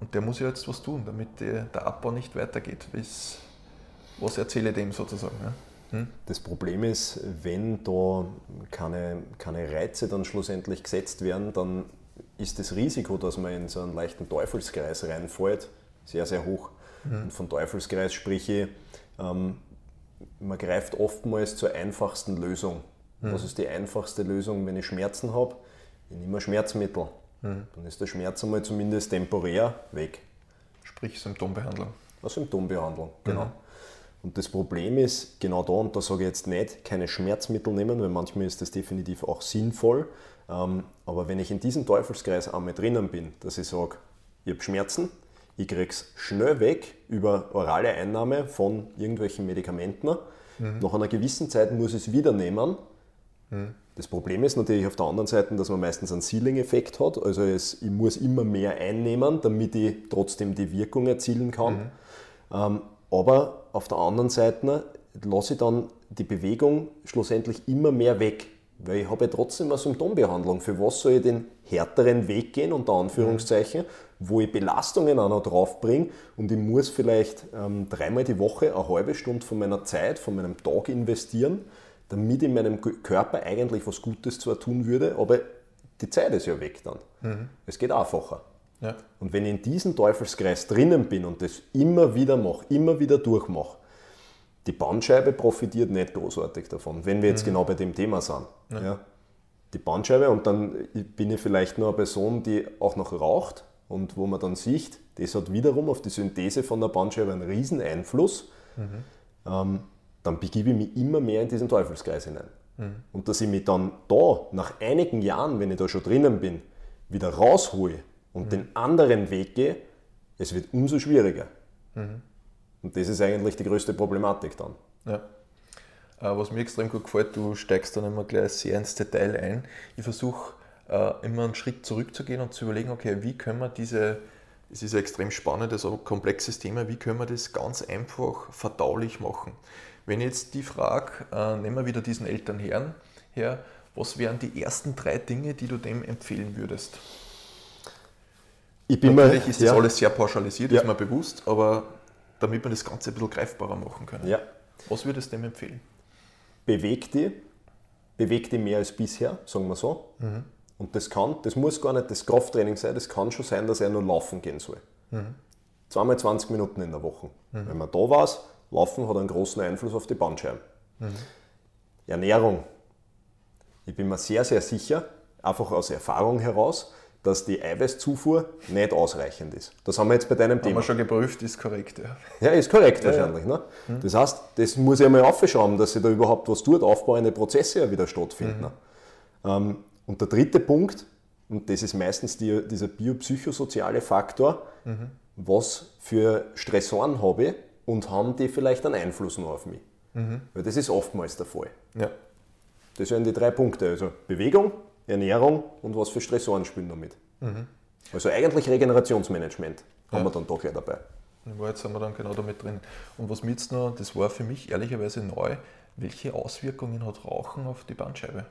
und der muss ja jetzt was tun, damit der, Abbau nicht weitergeht. Was, erzähle dem sozusagen? Ja? Hm? Das Problem ist, wenn da keine, keine Reize dann schlussendlich gesetzt werden, dann ist das Risiko, dass man in so einen leichten Teufelskreis reinfällt, sehr, sehr hoch. Mhm. Und von Teufelskreis spreche ich, ähm, man greift oftmals zur einfachsten Lösung. Mhm. Was ist die einfachste Lösung, wenn ich Schmerzen habe? Ich nehme Schmerzmittel. Mhm. Dann ist der Schmerz einmal zumindest temporär weg. Sprich Symptombehandlung. Eine Symptombehandlung, genau. Und das Problem ist genau da, und da sage ich jetzt nicht, keine Schmerzmittel nehmen, weil manchmal ist das definitiv auch sinnvoll. Ähm, aber wenn ich in diesem Teufelskreis einmal drinnen bin, dass ich sage, ich habe Schmerzen, ich kriege es schnell weg über orale Einnahme von irgendwelchen Medikamenten. Mhm. Nach einer gewissen Zeit muss ich es wieder nehmen. Mhm. Das Problem ist natürlich auf der anderen Seite, dass man meistens einen Ceiling-Effekt hat. Also es, ich muss immer mehr einnehmen, damit ich trotzdem die Wirkung erzielen kann. Mhm. Ähm, aber auf der anderen Seite lasse ich dann die Bewegung schlussendlich immer mehr weg. Weil ich habe ja trotzdem eine Symptombehandlung. Für was soll ich den härteren Weg gehen, unter Anführungszeichen, wo ich Belastungen auch noch draufbringe und ich muss vielleicht ähm, dreimal die Woche eine halbe Stunde von meiner Zeit, von meinem Tag investieren damit in meinem Körper eigentlich was Gutes zwar tun würde, aber die Zeit ist ja weg dann. Mhm. Es geht einfacher. Ja. Und wenn ich in diesem Teufelskreis drinnen bin und das immer wieder mache, immer wieder durchmache, die Bandscheibe profitiert nicht großartig davon, wenn wir jetzt mhm. genau bei dem Thema sind. Ja. ja. Die Bandscheibe und dann bin ich vielleicht nur eine Person, die auch noch raucht und wo man dann sieht, das hat wiederum auf die Synthese von der Bandscheibe einen riesen Einfluss. Mhm. Ähm, dann begebe ich mich immer mehr in diesen Teufelskreis hinein. Mhm. Und dass ich mich dann da, nach einigen Jahren, wenn ich da schon drinnen bin, wieder raushole und mhm. den anderen Weg gehe, es wird umso schwieriger. Mhm. Und das ist eigentlich die größte Problematik dann. Ja. Äh, was mir extrem gut gefällt, du steigst dann immer gleich sehr ins Detail ein. Ich versuche äh, immer einen Schritt zurückzugehen und zu überlegen, okay, wie können wir diese, es ist ein extrem spannendes, aber komplexes Thema, wie können wir das ganz einfach verdaulich machen? Wenn ich jetzt die frage, äh, nehmen wir wieder diesen Elternherrn her, was wären die ersten drei Dinge, die du dem empfehlen würdest? Ich bin Natürlich mal, ist das ja. alles sehr pauschalisiert, ja. ist mir bewusst, aber damit wir das Ganze ein bisschen greifbarer machen können. Ja. Was würdest du dem empfehlen? Beweg dich, beweg dich mehr als bisher, sagen wir so. Mhm. Und das kann, das muss gar nicht das Krafttraining sein, das kann schon sein, dass er nur laufen gehen soll. Mhm. Zweimal 20 Minuten in der Woche. Mhm. Wenn man da war, Laufen hat einen großen Einfluss auf die Bandscheiben. Mhm. Ernährung. Ich bin mir sehr, sehr sicher, einfach aus Erfahrung heraus, dass die Eiweißzufuhr nicht ausreichend ist. Das haben wir jetzt bei deinem haben Thema. Haben wir schon geprüft, ist korrekt. Ja, ja ist korrekt ja, wahrscheinlich. Ja. Ne? Mhm. Das heißt, das muss ich einmal aufschauen, dass sich da überhaupt was tut, aufbauende Prozesse ja wieder stattfinden. Mhm. Ähm, und der dritte Punkt, und das ist meistens die, dieser biopsychosoziale Faktor, mhm. was für Stressoren habe ich, und haben die vielleicht einen Einfluss noch auf mich. Mhm. Weil das ist oftmals der Fall. Ja. Das sind die drei Punkte. Also Bewegung, Ernährung und was für Stressoren spielen damit. Mhm. Also eigentlich Regenerationsmanagement haben ja. wir dann doch gleich dabei. In Wahrheit sind wir dann genau damit drin. Und was mir jetzt noch, das war für mich ehrlicherweise neu, welche Auswirkungen hat Rauchen auf die Bandscheibe?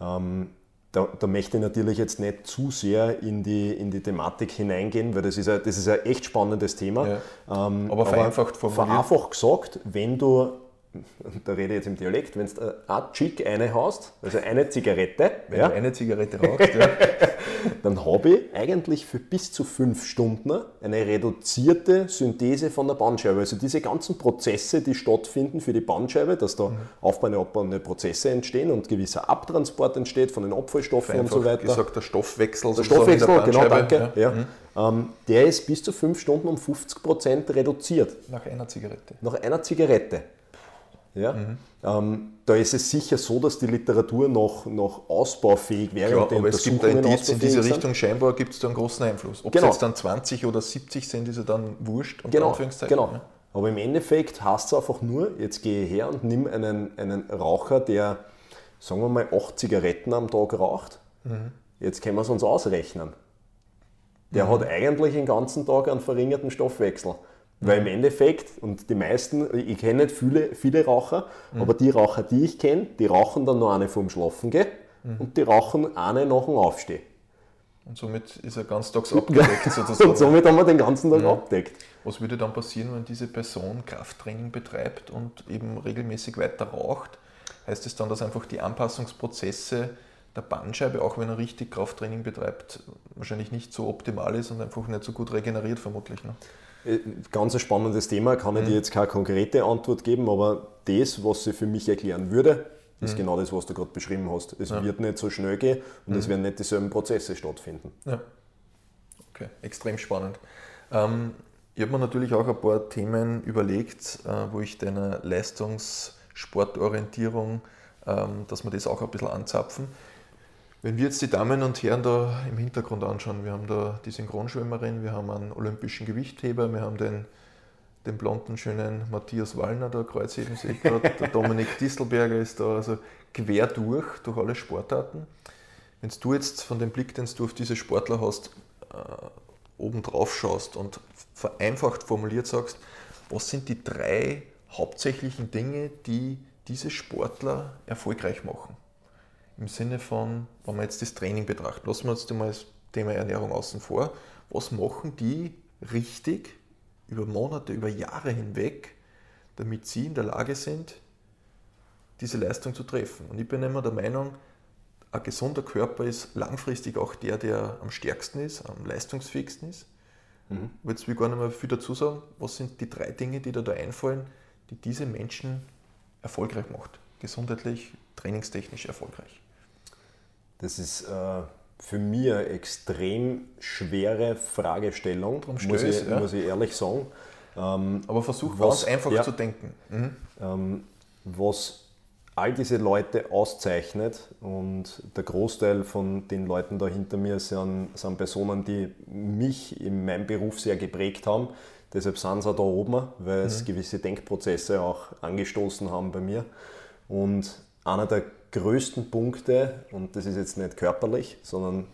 Ähm, da, da, möchte ich natürlich jetzt nicht zu sehr in die, in die Thematik hineingehen, weil das ist ein, das ist ein echt spannendes Thema. Ja. Ähm, aber vereinfacht formuliert. Vereinfacht gesagt, wenn du (laughs) da rede ich jetzt im Dialekt, wenn du ein Chick eine hast, also eine Zigarette, wenn ja, du eine Zigarette rauchst, ja. (laughs) dann habe ich eigentlich für bis zu fünf Stunden eine reduzierte Synthese von der Bandscheibe. Also diese ganzen Prozesse, die stattfinden für die Bandscheibe, dass da mhm. aufbauende, abbauende Prozesse entstehen und gewisser Abtransport entsteht von den Abfallstoffen und so weiter. gesagt, der Stoffwechsel. Der Stoffwechsel, genau, danke. Ja. ja. Mhm. Ähm, der ist bis zu fünf Stunden um 50 Prozent reduziert. Nach einer Zigarette. Nach einer Zigarette. Ja? Mhm. Ähm, da ist es sicher so, dass die Literatur noch, noch ausbaufähig wäre. Klar, aber es gibt ein Indiz in diese Richtung, scheinbar gibt es da einen großen Einfluss. Ob genau. es jetzt dann 20 oder 70 sind, ist ja dann wurscht. Genau, genau. Ne? Aber im Endeffekt heißt es einfach nur, jetzt gehe ich her und nimm einen, einen Raucher, der, sagen wir mal, 8 Zigaretten am Tag raucht. Mhm. Jetzt können wir es uns ausrechnen. Der mhm. hat eigentlich den ganzen Tag einen verringerten Stoffwechsel. Weil im Endeffekt, und die meisten, ich kenne nicht viele, viele Raucher, mhm. aber die Raucher, die ich kenne, die rauchen dann noch eine vorm Schlafen gehen mhm. und die rauchen eine nach dem Aufstehen. Und somit ist er ganztags abgedeckt (laughs) sozusagen. und somit haben wir den ganzen Tag ja. abdeckt. Was würde dann passieren, wenn diese Person Krafttraining betreibt und eben regelmäßig weiter raucht? Heißt es das dann, dass einfach die Anpassungsprozesse der Bandscheibe, auch wenn er richtig Krafttraining betreibt, wahrscheinlich nicht so optimal ist und einfach nicht so gut regeneriert vermutlich? Ne? Äh, ganz ein spannendes Thema, kann ich mhm. dir jetzt keine konkrete Antwort geben, aber das, was sie für mich erklären würde, ist mhm. genau das, was du gerade beschrieben hast. Es ja. wird nicht so schnell gehen und mhm. es werden nicht dieselben Prozesse stattfinden. Ja. Okay, extrem spannend. Ähm, ich habe mir natürlich auch ein paar Themen überlegt, äh, wo ich deiner Leistungssportorientierung, ähm, dass wir das auch ein bisschen anzapfen. Wenn wir jetzt die Damen und Herren da im Hintergrund anschauen, wir haben da die Synchronschwimmerin, wir haben einen olympischen Gewichtheber, wir haben den, den blonden, schönen Matthias Wallner da Kreuzheben, sehe gerade, der Dominik Distelberger ist da, also quer durch, durch alle Sportarten. Wenn du jetzt von dem Blick, den du auf diese Sportler hast, äh, oben drauf schaust und vereinfacht formuliert sagst, was sind die drei hauptsächlichen Dinge, die diese Sportler erfolgreich machen? Im Sinne von, wenn wir jetzt das Training betrachten, lassen wir uns mal das Thema Ernährung außen vor, was machen die richtig über Monate, über Jahre hinweg, damit sie in der Lage sind, diese Leistung zu treffen. Und ich bin immer der Meinung, ein gesunder Körper ist langfristig auch der, der am stärksten ist, am leistungsfähigsten ist. Mhm. Jetzt will ich gar nicht mehr viel dazu sagen. Was sind die drei Dinge, die da, da einfallen, die diese Menschen erfolgreich macht? Gesundheitlich, trainingstechnisch erfolgreich. Das ist äh, für mich eine extrem schwere Fragestellung, muss ich, ja. muss ich, ehrlich sagen. Ähm, Aber versuch was, ganz einfach ja, zu denken. Mhm. Ähm, was all diese Leute auszeichnet und der Großteil von den Leuten da hinter mir sind, sind Personen, die mich in meinem Beruf sehr geprägt haben. Deshalb sind sie auch da oben, weil es mhm. gewisse Denkprozesse auch angestoßen haben bei mir. Und einer der größten Punkte, und das ist jetzt nicht körperlich, sondern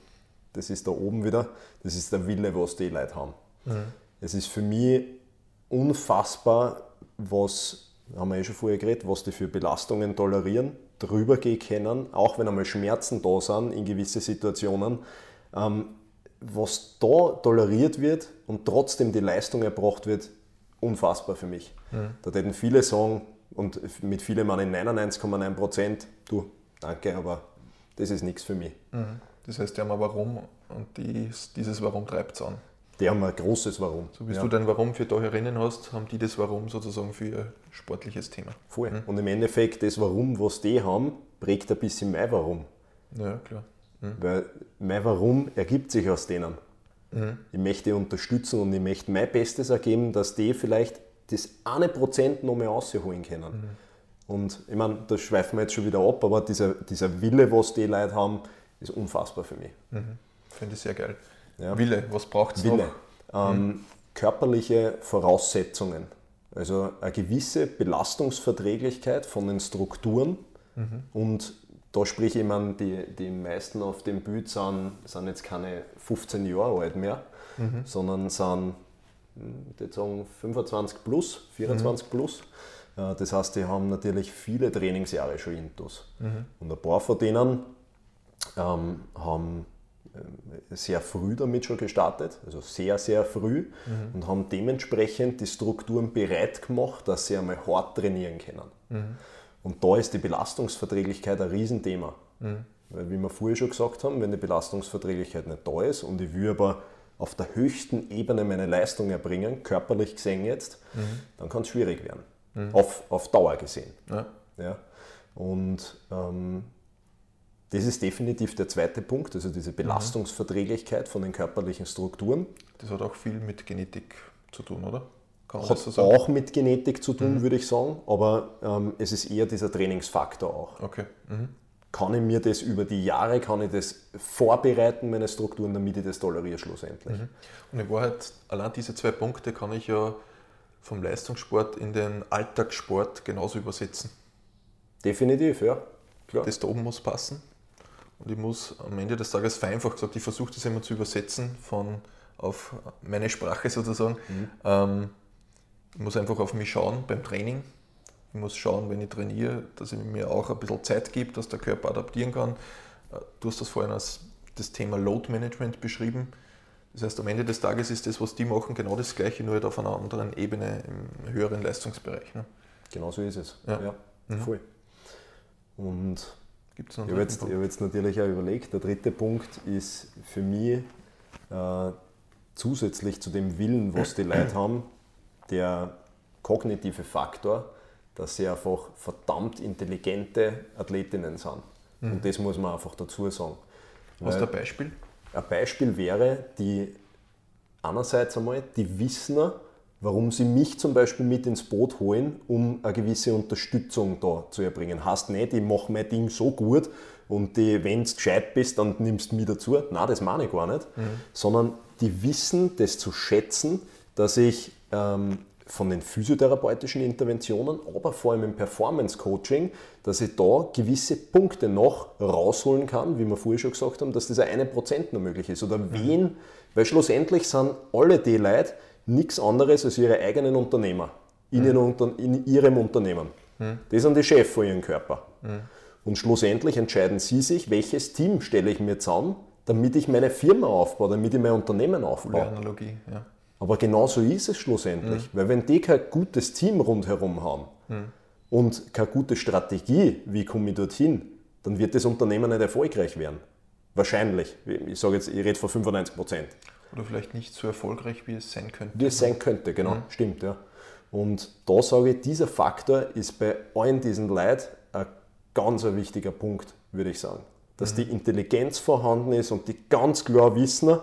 das ist da oben wieder, das ist der Wille, was die Leute haben. Mhm. Es ist für mich unfassbar, was, haben wir eh schon vorher geredet, was die für Belastungen tolerieren, drüber gehen können, auch wenn einmal Schmerzen da sind in gewisse Situationen. Ähm, was da toleriert wird und trotzdem die Leistung erbracht wird, unfassbar für mich. Mhm. Da hätten viele sagen, und mit vielen meine ich 99,9 Prozent, du, danke, aber das ist nichts für mich. Mhm. Das heißt, die haben ein Warum und dies, dieses Warum treibt es an. Die haben ein großes Warum. So wie ja. du dein Warum für Taucherinnen hast, haben die das Warum sozusagen für ihr sportliches Thema. Voll. Mhm. Und im Endeffekt, das Warum, was die haben, prägt ein bisschen mein Warum. Ja, klar. Mhm. Weil mein Warum ergibt sich aus denen. Mhm. Ich möchte unterstützen und ich möchte mein Bestes ergeben, dass die vielleicht das eine Prozent noch mehr rausholen können. Mhm. Und ich meine, da schweifen wir jetzt schon wieder ab, aber dieser, dieser Wille, was die Leute haben, ist unfassbar für mich. Mhm. Finde ich sehr geil. Ja. Wille, was braucht es Wille. Ähm, mhm. Körperliche Voraussetzungen. Also eine gewisse Belastungsverträglichkeit von den Strukturen. Mhm. Und da sprich ich, die, die meisten auf dem Bild sind, sind jetzt keine 15 Jahre alt mehr, mhm. sondern sind ich würde sagen 25 plus, 24 mhm. plus. Das heißt, die haben natürlich viele Trainingsjahre schon intus. Mhm. Und ein paar von denen ähm, haben äh, sehr früh damit schon gestartet, also sehr, sehr früh mhm. und haben dementsprechend die Strukturen bereit gemacht, dass sie einmal hart trainieren können. Mhm. Und da ist die Belastungsverträglichkeit ein Riesenthema. Mhm. Weil, wie wir vorher schon gesagt haben, wenn die Belastungsverträglichkeit nicht da ist und ich will aber auf der höchsten Ebene meine Leistung erbringen, körperlich gesehen jetzt, mhm. dann kann es schwierig werden. Mhm. Auf, auf Dauer gesehen. Ja. Ja. Und ähm, das ist definitiv der zweite Punkt, also diese mhm. Belastungsverträglichkeit von den körperlichen Strukturen. Das hat auch viel mit Genetik zu tun, oder? hat so auch mit Genetik zu tun, mhm. würde ich sagen, aber ähm, es ist eher dieser Trainingsfaktor auch. Okay. Mhm. Kann ich mir das über die Jahre, kann ich das vorbereiten, meine Strukturen, damit ich das toleriere schlussendlich. Mhm. Und in Wahrheit, allein diese zwei Punkte kann ich ja vom Leistungssport in den Alltagssport genauso übersetzen. Definitiv, ja. Klar. Das da oben muss passen. Und ich muss am Ende des Tages vereinfacht gesagt, ich versuche das immer zu übersetzen von auf meine Sprache sozusagen. Mhm. Ähm, ich muss einfach auf mich schauen beim Training. Ich muss schauen, wenn ich trainiere, dass ich mir auch ein bisschen Zeit gebe, dass der Körper adaptieren kann. Äh, du hast das vorhin als das Thema Load Management beschrieben. Das heißt, am Ende des Tages ist das, was die machen, genau das Gleiche, nur halt auf einer anderen Ebene im höheren Leistungsbereich. Ne? Genau so ist es. Ja, ja mhm. voll. Und Gibt's noch ich habe jetzt, hab jetzt natürlich auch überlegt, der dritte Punkt ist für mich äh, zusätzlich zu dem Willen, was die Leute haben, der kognitive Faktor, dass sie einfach verdammt intelligente Athletinnen sind. Mhm. Und das muss man einfach dazu sagen. Hast du ein Beispiel? Ein Beispiel wäre, die einerseits einmal, die wissen, warum sie mich zum Beispiel mit ins Boot holen, um eine gewisse Unterstützung da zu erbringen. Heißt nicht, ich mache mein Ding so gut und wenn du gescheit bist, dann nimmst du mich dazu. Nein, das meine ich gar nicht. Mhm. Sondern die wissen, das zu schätzen, dass ich ähm, von den physiotherapeutischen Interventionen, aber vor allem im Performance Coaching, dass ich da gewisse Punkte noch rausholen kann, wie wir vorher schon gesagt haben, dass das eine Prozent noch möglich ist. Oder mhm. wen, weil schlussendlich sind alle die Leute nichts anderes als ihre eigenen Unternehmer in, mhm. ihrem, in ihrem Unternehmen. Mhm. Die sind die Chef von ihrem Körper. Mhm. Und schlussendlich entscheiden sie sich, welches Team stelle ich mir zusammen, damit ich meine Firma aufbaue, damit ich mein Unternehmen aufbaue. Coole Analogie, ja. Aber genau so ist es schlussendlich. Mhm. Weil wenn die kein gutes Team rundherum haben mhm. und keine gute Strategie, wie komme ich dorthin, dann wird das Unternehmen nicht erfolgreich werden. Wahrscheinlich. Ich sage jetzt, ich rede von 95 Prozent. Oder vielleicht nicht so erfolgreich, wie es sein könnte. Wie es sein könnte, genau. Mhm. Stimmt, ja. Und da sage ich, dieser Faktor ist bei allen diesen Leuten ein ganz wichtiger Punkt, würde ich sagen. Dass mhm. die Intelligenz vorhanden ist und die ganz klar wissen,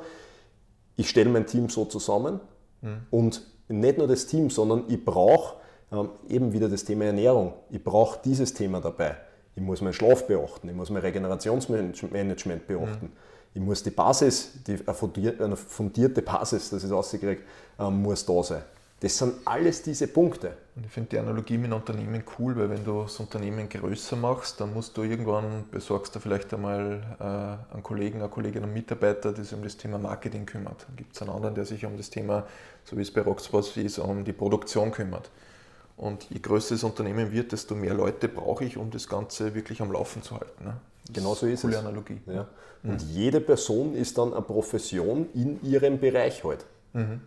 ich stelle mein Team so zusammen mhm. und nicht nur das Team, sondern ich brauche ähm, eben wieder das Thema Ernährung. Ich brauche dieses Thema dabei. Ich muss meinen Schlaf beachten, ich muss mein Regenerationsmanagement beachten. Mhm. Ich muss die Basis, die, eine fundierte Basis, das ist ausgekriegt, ähm, muss da sein. Das sind alles diese Punkte. Und ich finde die Analogie mit Unternehmen cool, weil wenn du das Unternehmen größer machst, dann musst du irgendwann, besorgst du vielleicht einmal äh, einen Kollegen, eine Kollegin, einen Mitarbeiter, der sich um das Thema Marketing kümmert. Dann gibt es einen anderen, der sich um das Thema, so wie es bei Rocksports ist, um die Produktion kümmert. Und je größer das Unternehmen wird, desto mehr Leute brauche ich, um das Ganze wirklich am Laufen zu halten. Ne? Genau so ist es. Analogie. Ja. Und mhm. jede Person ist dann eine Profession in ihrem Bereich halt. Mhm.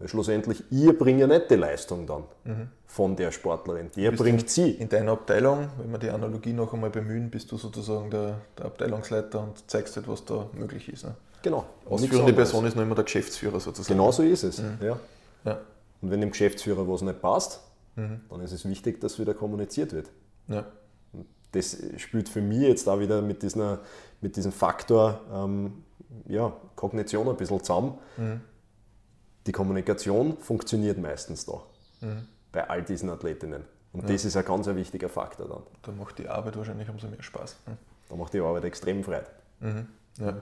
Weil schlussendlich, ihr bringt ja nicht die Leistung dann mhm. von der Sportlerin, der bringt sie. In deiner Abteilung, wenn wir die Analogie noch einmal bemühen, bist du sozusagen der, der Abteilungsleiter und zeigst halt, was da möglich ist. Ne? Genau. Ausführende Person ist noch immer der Geschäftsführer sozusagen. Genau so ist es. Mhm. Ja. ja. Und wenn dem Geschäftsführer was nicht passt, mhm. dann ist es wichtig, dass wieder kommuniziert wird. Ja. Das spielt für mich jetzt da wieder mit, dieser, mit diesem Faktor ähm, ja, Kognition ein bisschen zusammen mhm die Kommunikation funktioniert meistens da. Mhm. Bei all diesen Athletinnen. Und ja. das ist ein ganz ein wichtiger Faktor dann. Da macht die Arbeit wahrscheinlich umso mehr Spaß. Mhm. Da macht die Arbeit extrem Freude. Mhm. Ja.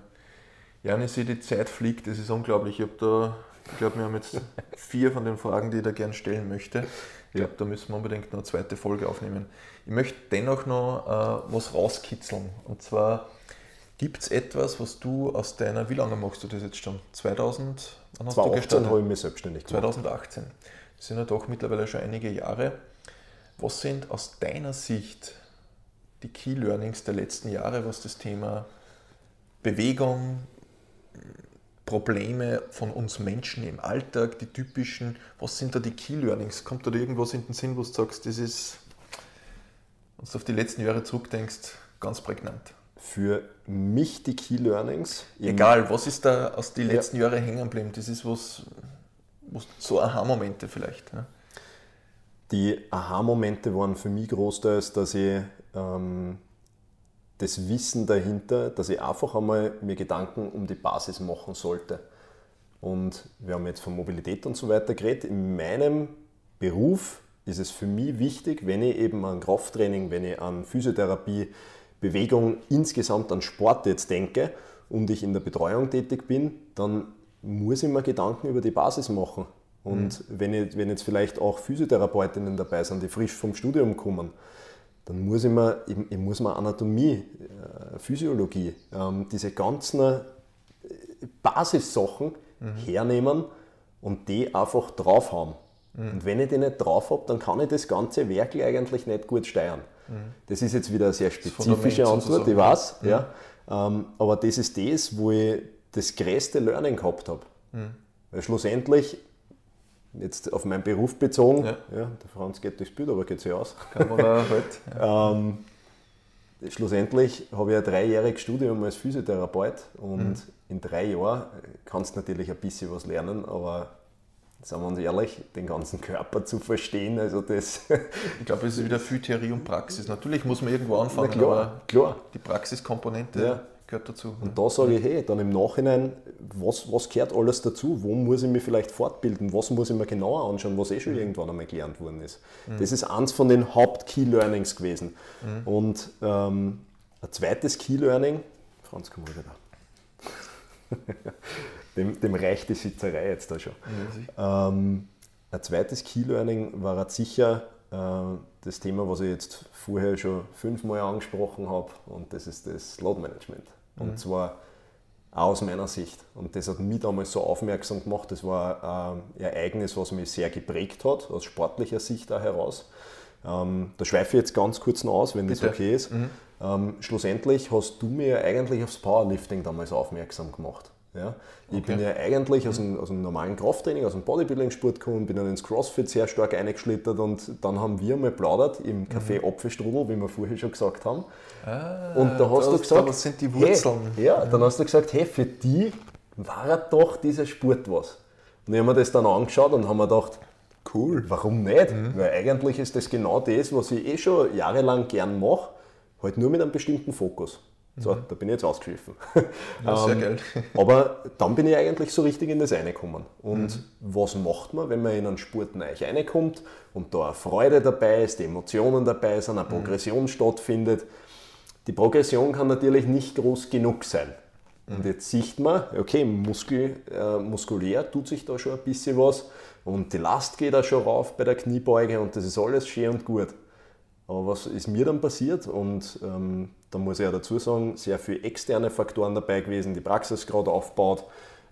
ja, und ich sehe, die Zeit fliegt, das ist unglaublich. Ich habe da, ich glaube, wir haben jetzt (laughs) vier von den Fragen, die ich da gerne stellen möchte. Ich glaube, da müssen wir unbedingt noch eine zweite Folge aufnehmen. Ich möchte dennoch noch äh, was rauskitzeln. Und zwar Gibt es etwas, was du aus deiner, wie lange machst du das jetzt schon? 2000? Wann hast 2018 habe ich mich selbstständig gemacht. 2018. Das sind ja doch mittlerweile schon einige Jahre. Was sind aus deiner Sicht die Key Learnings der letzten Jahre, was das Thema Bewegung, Probleme von uns Menschen im Alltag, die typischen, was sind da die Key Learnings? Kommt da irgendwas in den Sinn, wo du sagst, das ist, wenn du auf die letzten Jahre zurückdenkst, ganz prägnant? Für mich die Key Learnings? Egal, was ist da aus den letzten ja. Jahren hängen geblieben? Das ist was, was so Aha-Momente vielleicht. Ja? Die Aha-Momente waren für mich großteils, dass ich ähm, das Wissen dahinter, dass ich einfach einmal mir Gedanken um die Basis machen sollte. Und wir haben jetzt von Mobilität und so weiter geredet. In meinem Beruf ist es für mich wichtig, wenn ich eben an Krafttraining, wenn ich an Physiotherapie, Bewegung, insgesamt an Sport jetzt denke und ich in der Betreuung tätig bin, dann muss ich mir Gedanken über die Basis machen. Und mhm. wenn, ich, wenn jetzt vielleicht auch Physiotherapeutinnen dabei sind, die frisch vom Studium kommen, dann muss ich mir, ich, ich muss mir Anatomie, äh, Physiologie, ähm, diese ganzen äh, Basissachen mhm. hernehmen und die einfach drauf haben. Mhm. Und wenn ich die nicht drauf habe, dann kann ich das ganze Werk eigentlich nicht gut steuern. Mhm. Das ist jetzt wieder eine sehr spezifische Antwort, ich weiß. Mhm. Ja. Ähm, aber das ist das, wo ich das größte Learning gehabt habe. Mhm. Weil schlussendlich jetzt auf meinen Beruf bezogen, ja. ja der Franz geht durchs Bild, aber geht sich aus. Kann man halt. (laughs) Ja. ähm, schlussendlich habe ich ein dreijähriges Studium als Physiotherapeut und mhm. in drei Jahren kannst du natürlich ein bisschen was lernen, aber sagen wir uns ehrlich, den ganzen Körper zu verstehen, also das... ich glaube, es ist wieder viel Theorie und Praxis. Natürlich muss man irgendwo anfangen, klar, aber klar. die Praxiskomponente... Ja gehört dazu. Und da sage ich, hey, dann im Nachhinein, was, was gehört alles dazu? Wo muss ich mich vielleicht fortbilden? Was muss ich mir genauer anschauen, was eh schon mhm. irgendwann einmal gelernt worden ist? Mhm. Das ist eins von den Haupt-Key-Learnings gewesen. Mhm. Und ähm, ein zweites Key-Learning, Franz, komm mal wieder. Dem, dem reicht die Sitzerei jetzt da schon. ähm, ein zweites Key-Learning war halt sicher äh, das Thema, was ich jetzt vorher schon fünfmal angesprochen habe, und das ist das Load Management. Und mhm. zwar aus meiner Sicht. Und das hat mich damals so aufmerksam gemacht. Das war ein Ereignis, was mich sehr geprägt hat, aus sportlicher Sicht da heraus. Ähm, da schweife ich jetzt ganz kurz noch aus, wenn Bitte. das okay ist. Mhm. Ähm, schlussendlich hast du mir eigentlich aufs Powerlifting damals aufmerksam gemacht. Ja? Ich okay. bin ja eigentlich aus dem, aus dem normalen Krafttraining, aus dem Bodybuilding-Sport gekommen, bin dann ins Crossfit sehr stark eingeschlittert und dann haben wir mal plaudert im Café mhm. Apfelstrudel, wie wir vorher schon gesagt haben. Ah, und da hast du gesagt, was sind die Wurzeln? Hey, ja, dann hast du gesagt, hey, für die war doch dieser Sport was. Und ich habe mir das dann angeschaut und haben mir gedacht, cool, warum nicht? Mhm. Weil eigentlich ist das genau das, was ich eh schon jahrelang gern mache, halt nur mit einem bestimmten Fokus. So, mhm. da bin ich jetzt ausgeschliffen. (laughs) Ja, sehr ähm, geil. (laughs) aber dann bin ich eigentlich so richtig in das Reinkommen. Und mhm. was macht man, wenn man in einen Sport neu reinkommt und da eine Freude dabei ist, die Emotionen dabei sind, eine mhm. Progression mhm. stattfindet? Die Progression kann natürlich nicht groß genug sein. Und mhm. jetzt sieht man, okay, Muskel, äh, muskulär tut sich da schon ein bisschen was und die Last geht da schon rauf bei der Kniebeuge und das ist alles schön und gut. Aber was ist mir dann passiert? Und ähm, da muss ich ja dazu sagen, sehr viele externe Faktoren dabei gewesen, die Praxis gerade aufgebaut,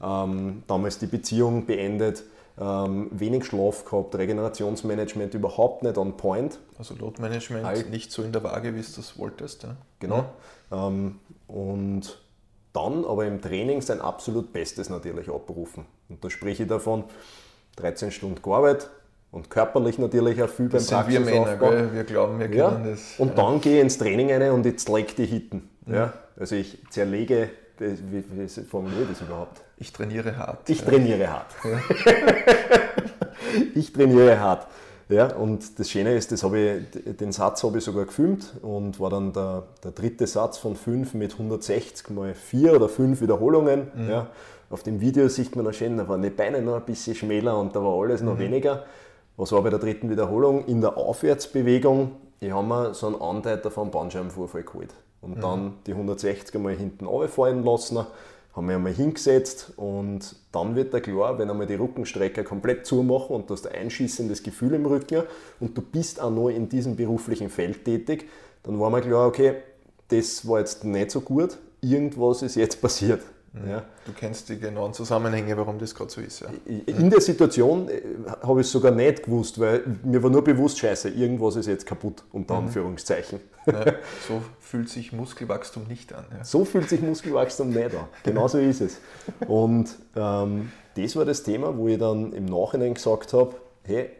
ähm, damals die Beziehung beendet, ähm, wenig Schlaf gehabt, Regenerationsmanagement überhaupt nicht on point. Also Loadmanagement halt, nicht so in der Waage, wie du das wolltest. Ja. Genau. Ja. Ähm, und dann aber im Training sein absolut Bestes natürlich abrufen. Und da spreche ich davon, 13 Stunden gearbeitet, und körperlich natürlich auch viel das beim sind wir Männer, gell? wir glauben, wir können ja. das. Und dann gehe ich ins Training rein und jetzt leg die Hitten. Mhm. Ja? Also ich zerlege, wie, wie formuliere ich das überhaupt? Ich trainiere hart. Ich trainiere hart. (laughs) Ich trainiere hart. Ja, und das Schöne ist, das ich, den Satz habe ich sogar gefilmt und war dann der, der dritte Satz von fünf mit 160 mal vier oder fünf Wiederholungen. Mhm. Ja. Auf dem Video sieht man noch schön, da waren die Beine noch ein bisschen schmäler und da war alles noch mhm. weniger. Was war bei der dritten Wiederholung? In der Aufwärtsbewegung, ich habe mir so einen Anteiter vom Bandscheibenvorfall geholt. Und mhm. dann die 160er mal hinten fallen lassen, haben wir einmal hingesetzt und dann wird da klar, wenn einmal die Rückenstrecke komplett zumachen und du hast ein einschießendes Gefühl im Rücken und du bist auch noch in diesem beruflichen Feld tätig, dann war mir klar, okay, das war jetzt nicht so gut, irgendwas ist jetzt passiert. Ja. Du kennst die genauen Zusammenhänge, warum das gerade so ist. Ja. In der Situation äh, habe ich es sogar nicht gewusst, weil mir war nur bewusst, scheiße, irgendwas ist jetzt kaputt, unter mhm. Anführungszeichen. Ja, (laughs) so fühlt sich Muskelwachstum nicht an. Ja. So fühlt sich Muskelwachstum nicht an. Genau so ist es. Und ähm, das war das Thema, wo ich dann im Nachhinein gesagt habe, hey,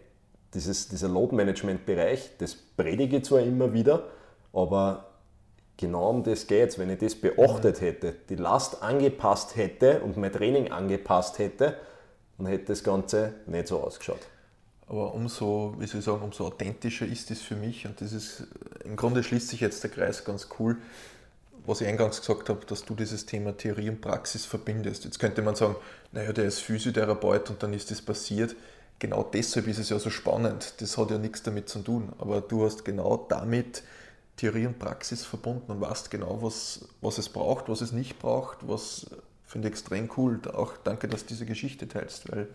dieses, dieser Load-Management-Bereich, das predige ich zwar immer wieder, aber genau um das geht es. Wenn ich das beachtet hätte, die Last angepasst hätte und mein Training angepasst hätte, dann hätte das Ganze nicht so ausgeschaut. Aber umso, wie soll ich sagen, umso authentischer ist es für mich und das ist, im Grunde schließt sich jetzt der Kreis ganz cool, was ich eingangs gesagt habe, dass du dieses Thema Theorie und Praxis verbindest. Jetzt könnte man sagen, naja, der ist Physiotherapeut und dann ist das passiert. Genau deshalb ist es ja so spannend. Das hat ja nichts damit zu tun. Aber du hast genau damit Theorie und Praxis verbunden und weißt genau, was, was es braucht, was es nicht braucht, was finde ich extrem cool. Auch danke, dass du diese Geschichte teilst, weil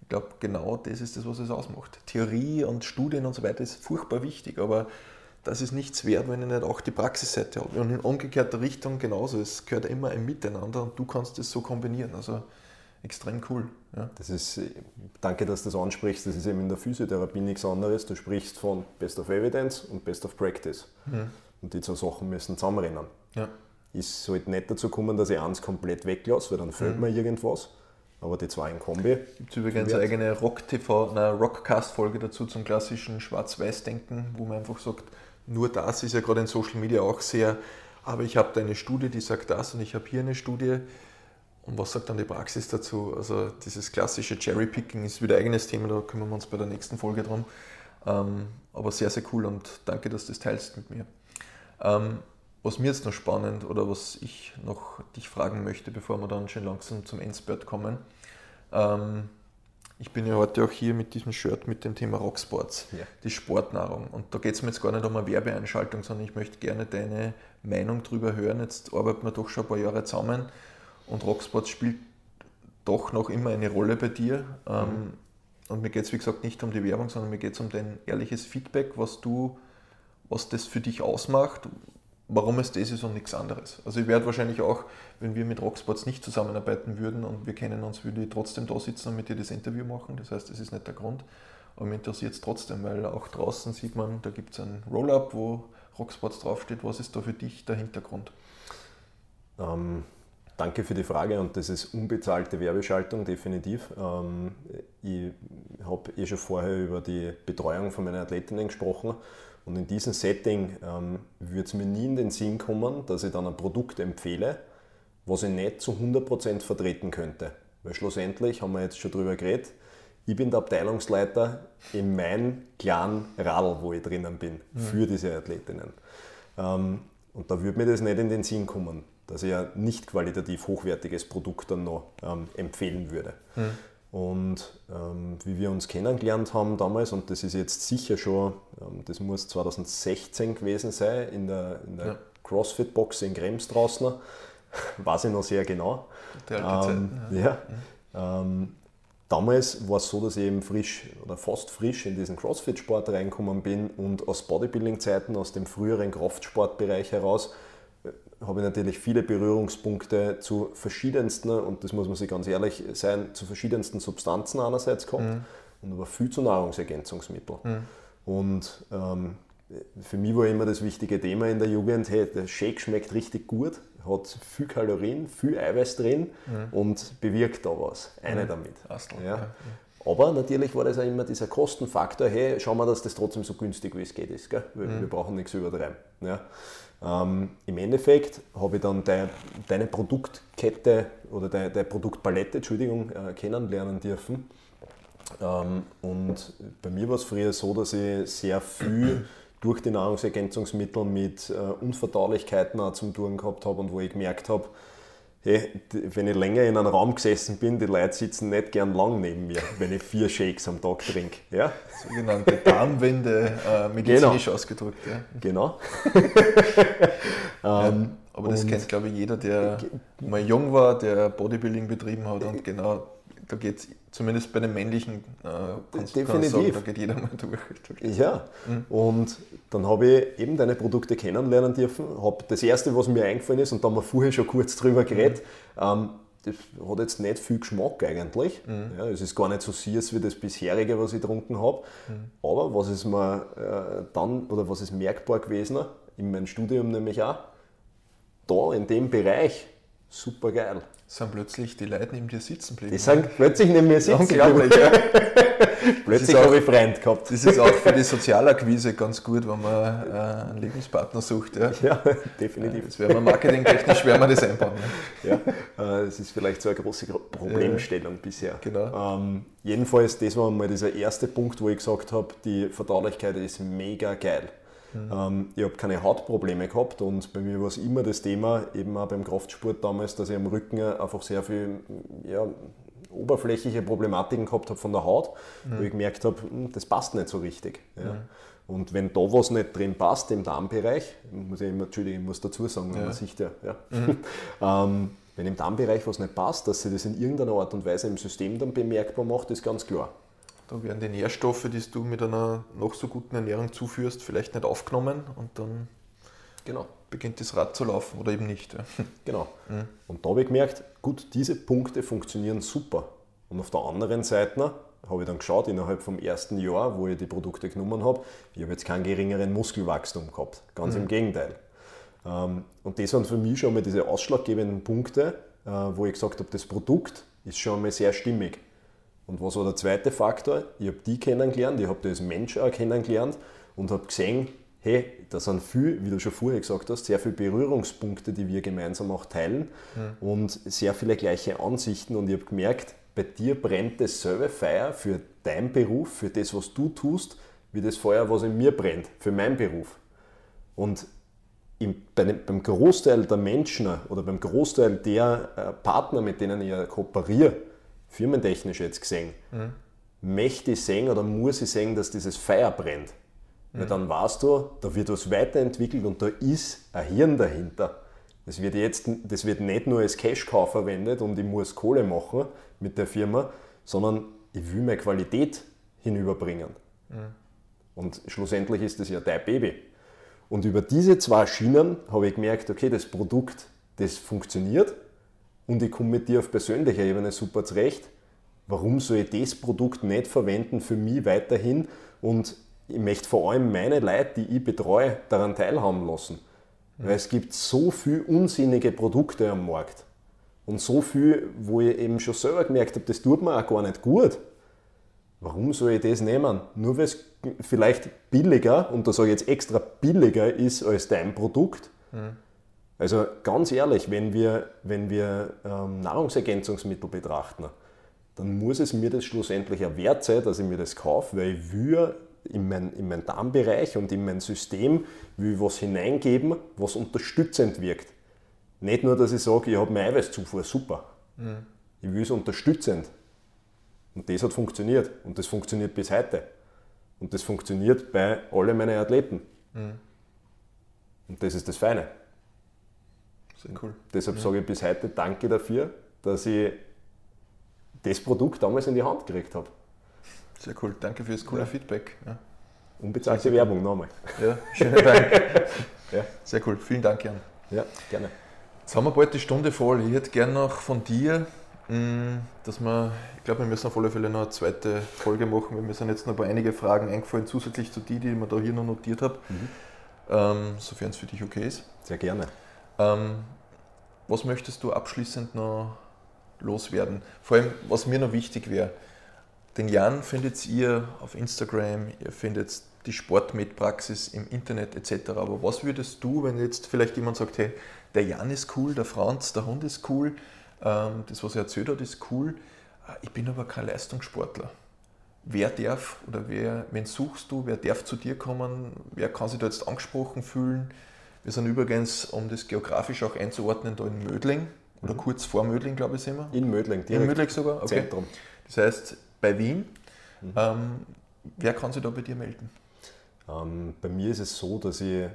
ich glaube, genau das ist das, was es ausmacht. Theorie und Studien und so weiter ist furchtbar wichtig, aber das ist nichts wert, wenn ich nicht auch die Praxisseite habe. Und in umgekehrter Richtung genauso. Es gehört immer ein Miteinander und du kannst es so kombinieren. Also extrem cool. Ja. Das ist, danke, dass du das ansprichst. Das ist eben in der Physiotherapie nichts anderes. Du sprichst von Best of Evidence und Best of Practice. Mhm. Und die zwei Sachen müssen zusammenrennen. Ja. Ich sollte nicht dazu kommen, dass ich eins komplett weglasse, weil dann fehlt mhm. mir irgendwas. Aber die zwei in Kombi. Gibt es übrigens eine eigene Rock-TV, eine Rockcast-Folge dazu zum klassischen Schwarz-Weiß-Denken, wo man einfach sagt, nur das ist ja gerade in Social Media auch sehr, aber ich habe da eine Studie, die sagt das und ich habe hier eine Studie, und was sagt dann die Praxis dazu? Also dieses klassische Cherry-Picking ist wieder ein eigenes Thema, da kümmern wir uns bei der nächsten Folge drum. Ähm, aber sehr, sehr cool und danke, dass du das teilst mit mir. Ähm, was mir jetzt noch spannend oder was ich noch dich fragen möchte, bevor wir dann schon langsam zum Endspurt kommen. Ähm, ich bin ja heute auch hier mit diesem Shirt mit dem Thema Rocksports, ja. die Sportnahrung. Und da geht es mir jetzt gar nicht um eine Werbeeinschaltung, sondern ich möchte gerne deine Meinung darüber hören. Jetzt arbeiten wir doch schon ein paar Jahre zusammen und Rocksports spielt doch noch immer eine Rolle bei dir. Mhm. Und mir geht es, wie gesagt, nicht um die Werbung, sondern mir geht es um dein ehrliches Feedback, was du, was das für dich ausmacht, warum es das ist und nichts anderes. Also ich werde wahrscheinlich auch, wenn wir mit Rocksports nicht zusammenarbeiten würden und wir kennen uns, würde ich trotzdem da sitzen und mit dir das Interview machen. Das heißt, das ist nicht der Grund. Aber mich interessiert es trotzdem, weil auch draußen sieht man, da gibt es ein Roll-Up, wo Rocksports draufsteht. Was ist da für dich der Hintergrund? Ähm, Danke für die Frage und das ist unbezahlte Werbeschaltung, definitiv. Ähm, ich habe eh schon vorher über die Betreuung von meinen Athletinnen gesprochen und in diesem Setting ähm, würde es mir nie in den Sinn kommen, dass ich dann ein Produkt empfehle, was ich nicht zu 100% vertreten könnte. Weil schlussendlich haben wir jetzt schon darüber geredet, ich bin der Abteilungsleiter in meinem kleinen Radl, wo ich drinnen bin, mhm. für diese Athletinnen. Ähm, und da würde mir das nicht in den Sinn kommen dass ich ja nicht qualitativ hochwertiges Produkt dann noch ähm, empfehlen würde. Mhm. Und ähm, wie wir uns kennengelernt haben damals, und das ist jetzt sicher schon, ähm, das muss 2016 gewesen sein, in der, in der ja. CrossFit-Box in Krems draußen, (laughs) weiß ich noch sehr genau. Ähm, ja. ja. Ähm, damals war es so, dass ich eben frisch oder fast frisch in diesen CrossFit-Sport reingekommen bin und aus Bodybuilding-Zeiten, aus dem früheren Kraftsportbereich heraus, habe ich natürlich viele Berührungspunkte zu verschiedensten, und das muss man sich ganz ehrlich sein, zu verschiedensten Substanzen einerseits gehabt mhm. und aber viel zu Nahrungsergänzungsmitteln. Mhm. Und ähm, für mich war immer das wichtige Thema in der Jugend, hey, der Shake schmeckt richtig gut, hat viel Kalorien, viel Eiweiß drin mhm. und bewirkt da was. Eine mhm. damit. Ja. Aber natürlich war das auch immer dieser Kostenfaktor, hey, schauen wir, dass das trotzdem so günstig wie es geht ist. Gell? Wir, mhm. wir brauchen nichts übertreiben. Ja. Ähm, Im Endeffekt habe ich dann de, deine Produktkette oder de, deine Produktpalette Entschuldigung, äh, kennenlernen dürfen. Ähm, und bei mir war es früher so, dass ich sehr viel durch die Nahrungsergänzungsmittel mit äh, Unverdaulichkeiten auch zum tun gehabt habe und wo ich gemerkt habe, hey, wenn ich länger in einem Raum gesessen bin, die Leute sitzen nicht gern lang neben mir, wenn ich vier Shakes am Tag trinke. Ja? Sogenannte Darmwände, äh, medizinisch genau. ausgedrückt. Ja. Genau. ja, (laughs) ähm, aber das kennt, glaube ich, jeder, der mal jung war, der Bodybuilding betrieben hat und genau da geht zumindest bei den männlichen äh, Definitiv. Sagen, da geht jeder mal durch. (laughs) Ja, mhm. und dann habe ich eben deine Produkte kennenlernen dürfen. Hab das erste, was mir eingefallen ist, und da haben wir vorher schon kurz drüber geredet, mhm. ähm, das hat jetzt nicht viel Geschmack eigentlich. Mhm. Ja, es ist gar nicht so süß wie das bisherige, was ich getrunken habe. Mhm. Aber was ist mir äh, dann, oder was ist merkbar gewesen, in meinem Studium nämlich auch, da in dem Bereich, super geil sind plötzlich die Leute neben dir sitzen geblieben. Die sind plötzlich neben mir sitzen Unglaublich, ja. (laughs) plötzlich habe ich Freund gehabt. Das ist auch für die (laughs) Sozialakquise ganz gut, wenn man äh, einen Lebenspartner sucht. Ja, ja (laughs) definitiv. Werden wir marketingtechnisch schwer wir das einbauen. Ne? Ja, äh, das ist vielleicht so eine große Problemstellung ja, bisher. Genau. Ähm, jedenfalls, das war mal dieser erste Punkt, wo ich gesagt habe, die Verdaulichkeit ist mega geil. Mhm. Ähm, ich habe keine Hautprobleme gehabt und bei mir war es immer das Thema, eben auch beim Kraftsport damals, dass ich am Rücken einfach sehr viel ja, oberflächliche Problematiken gehabt habe von der Haut, mhm. wo ich gemerkt habe, hm, das passt nicht so richtig. Ja. Mhm. Und wenn da was nicht drin passt im Darmbereich, muss ich immer, Entschuldigung, ich muss dazu sagen, ja. man sieht ja, ja. Mhm. (laughs) ähm, wenn im Darmbereich was nicht passt, dass sich das in irgendeiner Art und Weise im System dann bemerkbar macht, ist ganz klar. Da werden die Nährstoffe, die du mit einer noch so guten Ernährung zuführst, vielleicht nicht aufgenommen und dann genau. beginnt das Rad zu laufen oder eben nicht. (laughs) Genau. Mhm. Und da habe ich gemerkt, gut, diese Punkte funktionieren super. Und auf der anderen Seite habe ich dann geschaut, innerhalb vom ersten Jahr, wo ich die Produkte genommen habe, ich habe jetzt keinen geringeren Muskelwachstum gehabt. Ganz mhm. im Gegenteil. Ähm, und das waren für mich schon mal diese ausschlaggebenden Punkte, äh, wo ich gesagt habe, das Produkt ist schon mal sehr stimmig. Und was war der zweite Faktor? Ich habe die kennengelernt, ich habe die als Mensch auch kennengelernt und habe gesehen, hey, da sind viel, wie du schon vorher gesagt hast, sehr viele Berührungspunkte, die wir gemeinsam auch teilen mhm. und sehr viele gleiche Ansichten. Und ich habe gemerkt, bei dir brennt dasselbe Feuer für deinen Beruf, für das, was du tust, wie das Feuer, was in mir brennt, für meinen Beruf. Und im, bei dem, beim Großteil der Menschen oder beim Großteil der äh, Partner, mit denen ich kooperiere, firmentechnisch jetzt gesehen, mhm. möchte ich sehen oder muss ich sehen, dass dieses Feuer brennt. Mhm. Weil dann weißt du, da wird was weiterentwickelt und da ist ein Hirn dahinter. Das wird, jetzt, das wird nicht nur als Cash-Cow verwendet und ich muss Kohle machen mit der Firma, sondern ich will meine Qualität hinüberbringen. Mhm. Und schlussendlich ist das ja dein Baby. Und über diese zwei Schienen habe ich gemerkt, okay, das Produkt, das funktioniert, und ich komme mit dir auf persönlicher Ebene super zurecht, warum soll ich das Produkt nicht verwenden für mich weiterhin und ich möchte vor allem meine Leute, die ich betreue, daran teilhaben lassen. Mhm. Weil es gibt so viele unsinnige Produkte am Markt und so viel, wo ich eben schon selber gemerkt habe, das tut mir auch gar nicht gut. Warum soll ich das nehmen? Nur weil es vielleicht billiger, und da sage ich jetzt extra billiger ist als dein Produkt, mhm. Also ganz ehrlich, wenn wir, wenn wir ähm, Nahrungsergänzungsmittel betrachten, dann muss es mir das schlussendlich ein Wert sein, dass ich mir das kaufe, weil ich will in meinen in mein Darmbereich und in mein System will was hineingeben, was unterstützend wirkt. Nicht nur, dass ich sage, ich habe eine Eiweißzufuhr, super. Mhm. Ich will es unterstützend. Und das hat funktioniert. Und das funktioniert bis heute. Und das funktioniert bei allen meinen Athleten. Mhm. Und das ist das Feine. Sehr cool. Deshalb ja. sage ich bis heute Danke dafür, dass ich das Produkt damals in die Hand gekriegt habe. Sehr cool. Danke für das coole ja. Feedback. Ja. Unbezahlte sehr Werbung nochmal. Ja, schönen Dank. (laughs) ja. Sehr cool. Vielen Dank, Jan. Ja, gerne. Jetzt haben wir bald die Stunde voll. Ich hätte gerne noch von dir, mm, dass wir, ich glaube, wir müssen auf alle Fälle noch eine zweite Folge machen, weil mir sind jetzt noch ein paar einige Fragen eingefallen, zusätzlich zu die, die ich mir da hier noch notiert habe, mhm. ähm, sofern es für dich okay ist. Sehr gerne. Ähm, was möchtest du abschließend noch loswerden? Vor allem, was mir noch wichtig wäre, den Jan findet ihr auf Instagram, ihr findet die Sportmedpraxis im Internet etc. Aber was würdest du, wenn jetzt vielleicht jemand sagt, hey, der Jan ist cool, der Franz, der Hund ist cool, ähm, das, was er erzählt hat, ist cool, ich bin aber kein Leistungssportler. Wer darf oder wer, wen suchst du, wer darf zu dir kommen, wer kann sich da jetzt angesprochen fühlen? Wir sind übrigens, um das geografisch auch einzuordnen, da in Mödling oder mhm. kurz vor Mödling, glaube ich, sind wir. In Mödling, direkt. In Mödling sogar, okay. Zentrum. Das heißt, bei Wien. Mhm. Ähm, wer kann sich da bei dir melden? Ähm, bei mir ist es so, dass ich,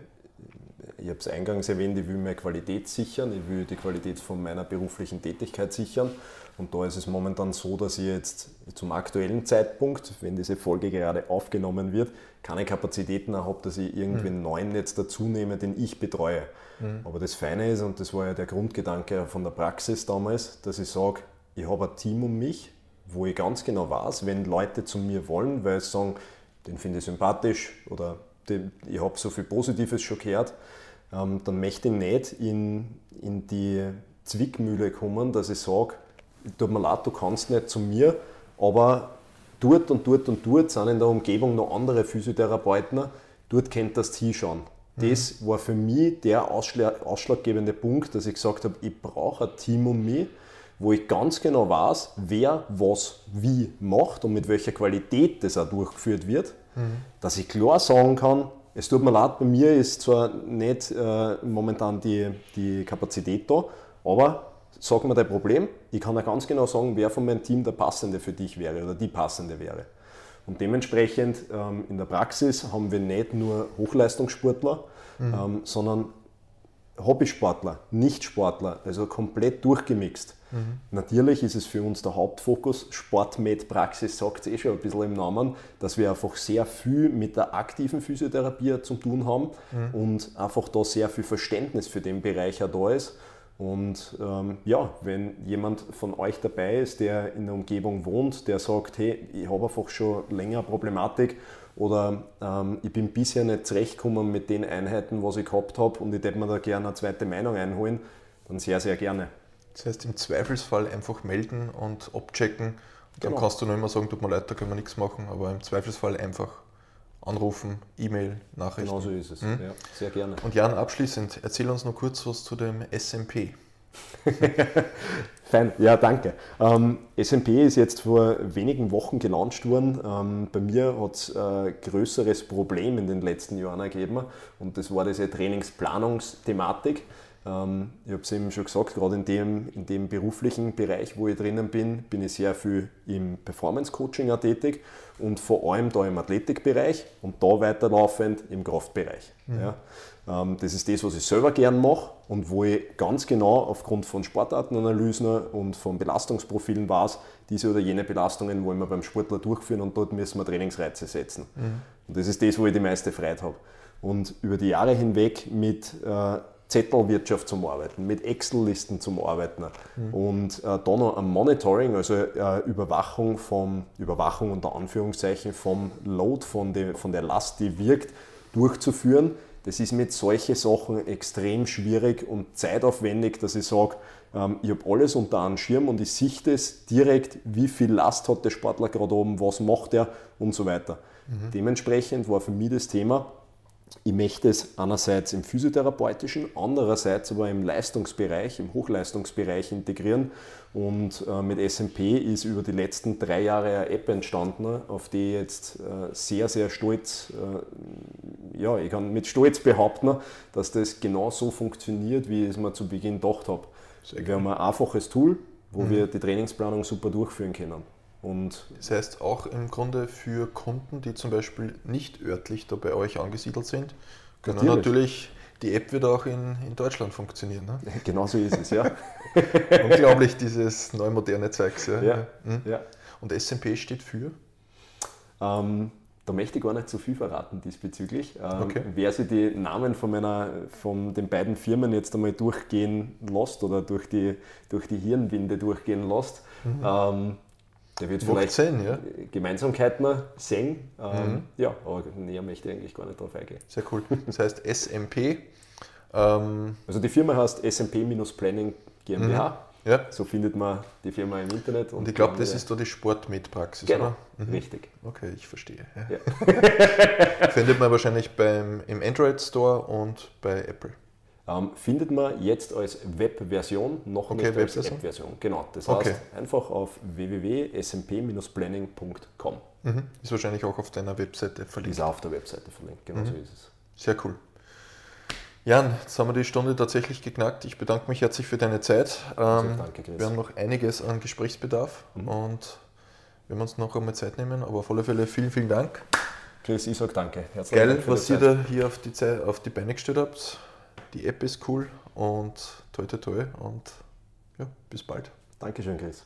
ich habe es eingangs erwähnt, ich will meine Qualität sichern, ich will die Qualität von meiner beruflichen Tätigkeit sichern Und da ist es momentan so, dass ich jetzt zum aktuellen Zeitpunkt, wenn diese Folge gerade aufgenommen wird, keine Kapazitäten habe, dass ich irgendwie einen neuen jetzt dazu nehme, den ich betreue. Mhm. Aber das Feine ist, und das war ja der Grundgedanke von der Praxis damals, dass ich sage, ich habe ein Team um mich, wo ich ganz genau weiß, wenn Leute zu mir wollen, weil sie sagen, den finde ich sympathisch oder den, ich habe so viel Positives schon gehört, ähm, dann möchte ich nicht in, in die Zwickmühle kommen, dass ich sage, tut mir leid, du kannst nicht zu mir, aber dort und dort und dort sind in der Umgebung noch andere Physiotherapeuten, dort kennt das hinschauen. Mhm. Das war für mich der ausschlaggebende Punkt, dass ich gesagt habe, ich brauche ein Team um mich, wo ich ganz genau weiß, wer was wie macht und mit welcher Qualität das auch durchgeführt wird, mhm. dass ich klar sagen kann, es tut mir leid, bei mir ist zwar nicht äh, momentan die, die Kapazität da, aber sag mir dein Problem, ich kann ja ganz genau sagen, wer von meinem Team der passende für dich wäre oder die passende wäre. Und dementsprechend ähm, in der Praxis haben wir nicht nur Hochleistungssportler, mhm. ähm, sondern Hobbysportler, Nichtsportler, also komplett durchgemixt. Mhm. Natürlich ist es für uns der Hauptfokus, Sportmed-Praxis sagt es eh schon ein bisschen im Namen, dass wir einfach sehr viel mit der aktiven Physiotherapie zu tun haben mhm. und einfach da sehr viel Verständnis für den Bereich auch da ist. Und ähm, ja, wenn jemand von euch dabei ist, der in der Umgebung wohnt, der sagt, hey, ich habe einfach schon länger Problematik oder ähm, ich bin bisher nicht zurechtgekommen mit den Einheiten, was ich gehabt habe und ich hätte mir da gerne eine zweite Meinung einholen, dann sehr, sehr gerne. Das heißt, im Zweifelsfall einfach melden und abchecken. Dann genau. kannst du noch immer sagen, tut mir leid, da können wir nichts machen, aber im Zweifelsfall einfach anrufen, E-Mail, Nachrichten. Genau so ist es, hm? ja, sehr gerne. Und Jan, abschließend, erzähl uns noch kurz was zu dem SMP. (laughs) Fein, ja, danke. Ähm, SMP ist jetzt vor wenigen Wochen gelauncht worden. Ähm, bei mir hat es ein größeres Problem in den letzten Jahren ergeben und das war diese Trainingsplanungsthematik. Ähm, ich habe es eben schon gesagt, gerade in dem, in dem beruflichen Bereich, wo ich drinnen bin, bin ich sehr viel im Performance-Coaching tätig und vor allem da im Athletikbereich und da weiterlaufend im Kraftbereich. Mhm. Ja. Ähm, das ist das, was ich selber gern mache und wo ich ganz genau aufgrund von Sportartenanalysen und von Belastungsprofilen weiß, diese oder jene Belastungen wollen wir beim Sportler durchführen und dort müssen wir Trainingsreize setzen. Mhm. Und das ist das, wo ich die meiste Freude habe. Und über die Jahre hinweg mit äh, Zettelwirtschaft zum Arbeiten, mit Excel-Listen zum Arbeiten mhm. und äh, da noch ein Monitoring, also äh, Überwachung vom, Überwachung unter Anführungszeichen vom Load, von, de, von der Last, die wirkt, durchzuführen. Das ist mit solchen Sachen extrem schwierig und zeitaufwendig, dass ich sage, ähm, ich habe alles unter einem Schirm und ich sichte es direkt, wie viel Last hat der Sportler gerade oben, was macht er und so weiter. Mhm. Dementsprechend war für mich das Thema, ich möchte es einerseits im physiotherapeutischen, andererseits aber im Leistungsbereich, im Hochleistungsbereich integrieren. Und äh, mit SMP ist über die letzten drei Jahre eine App entstanden, auf die ich jetzt äh, sehr, sehr stolz, äh, ja, ich kann mit Stolz behaupten, dass das genau so funktioniert, wie ich es mir zu Beginn gedacht habe. Wir haben ein einfaches Tool, wo mhm. wir die Trainingsplanung super durchführen können. Und das heißt auch im Grunde für Kunden, die zum Beispiel nicht örtlich da bei euch angesiedelt sind, können natürlich, natürlich die App wird auch in, in Deutschland funktionieren. Ne? (laughs) Genau so ist es, ja. (laughs) Unglaublich, dieses neu moderne Zeugs. Ja. Ja, mhm. ja. Und SMP steht für? Ähm, da möchte ich gar nicht zu so viel verraten diesbezüglich. Ähm, okay. Wer sich die Namen von, meiner, von den beiden Firmen jetzt einmal durchgehen lässt oder durch die, durch die Hirnwinde durchgehen lässt, mhm. ähm, der wird vielleicht sehen, ja? Gemeinsamkeiten sehen. Ähm, mhm. Ja, aber näher möchte ich eigentlich gar nicht drauf eingehen. Sehr cool. Das heißt SMP. Ähm also die Firma heißt SMP-Planning GmbH. Mhm. Ja. So findet man die Firma im Internet. Und, und ich glaube, das ist da die Sportmed-Praxis, genau. oder? Mhm. Richtig. Okay, ich verstehe. Ja. Ja. (laughs) findet man wahrscheinlich beim, im Android Store und bei Apple. Ähm, findet man jetzt als Webversion, noch okay, nicht als App-Version. Genau, das heißt einfach auf www.smp-planning.com. Mhm. Ist wahrscheinlich auch auf deiner Webseite verlinkt. Ist auf der Webseite verlinkt, genau mhm. so ist es. Sehr cool. Jan, jetzt haben wir die Stunde tatsächlich geknackt. Ich bedanke mich herzlich für deine Zeit. Ähm, danke, Chris. Wir haben noch einiges an Gesprächsbedarf mhm. und wir werden uns noch einmal Zeit nehmen, aber auf alle Fälle vielen, vielen Dank. Chris, ich sage danke. Herzlichen Geil, Dank was ihr da hier auf die, Zeit, auf die Beine gestellt habt. Die App ist cool und toi toi toi und ja, bis bald. Dankeschön, Chris.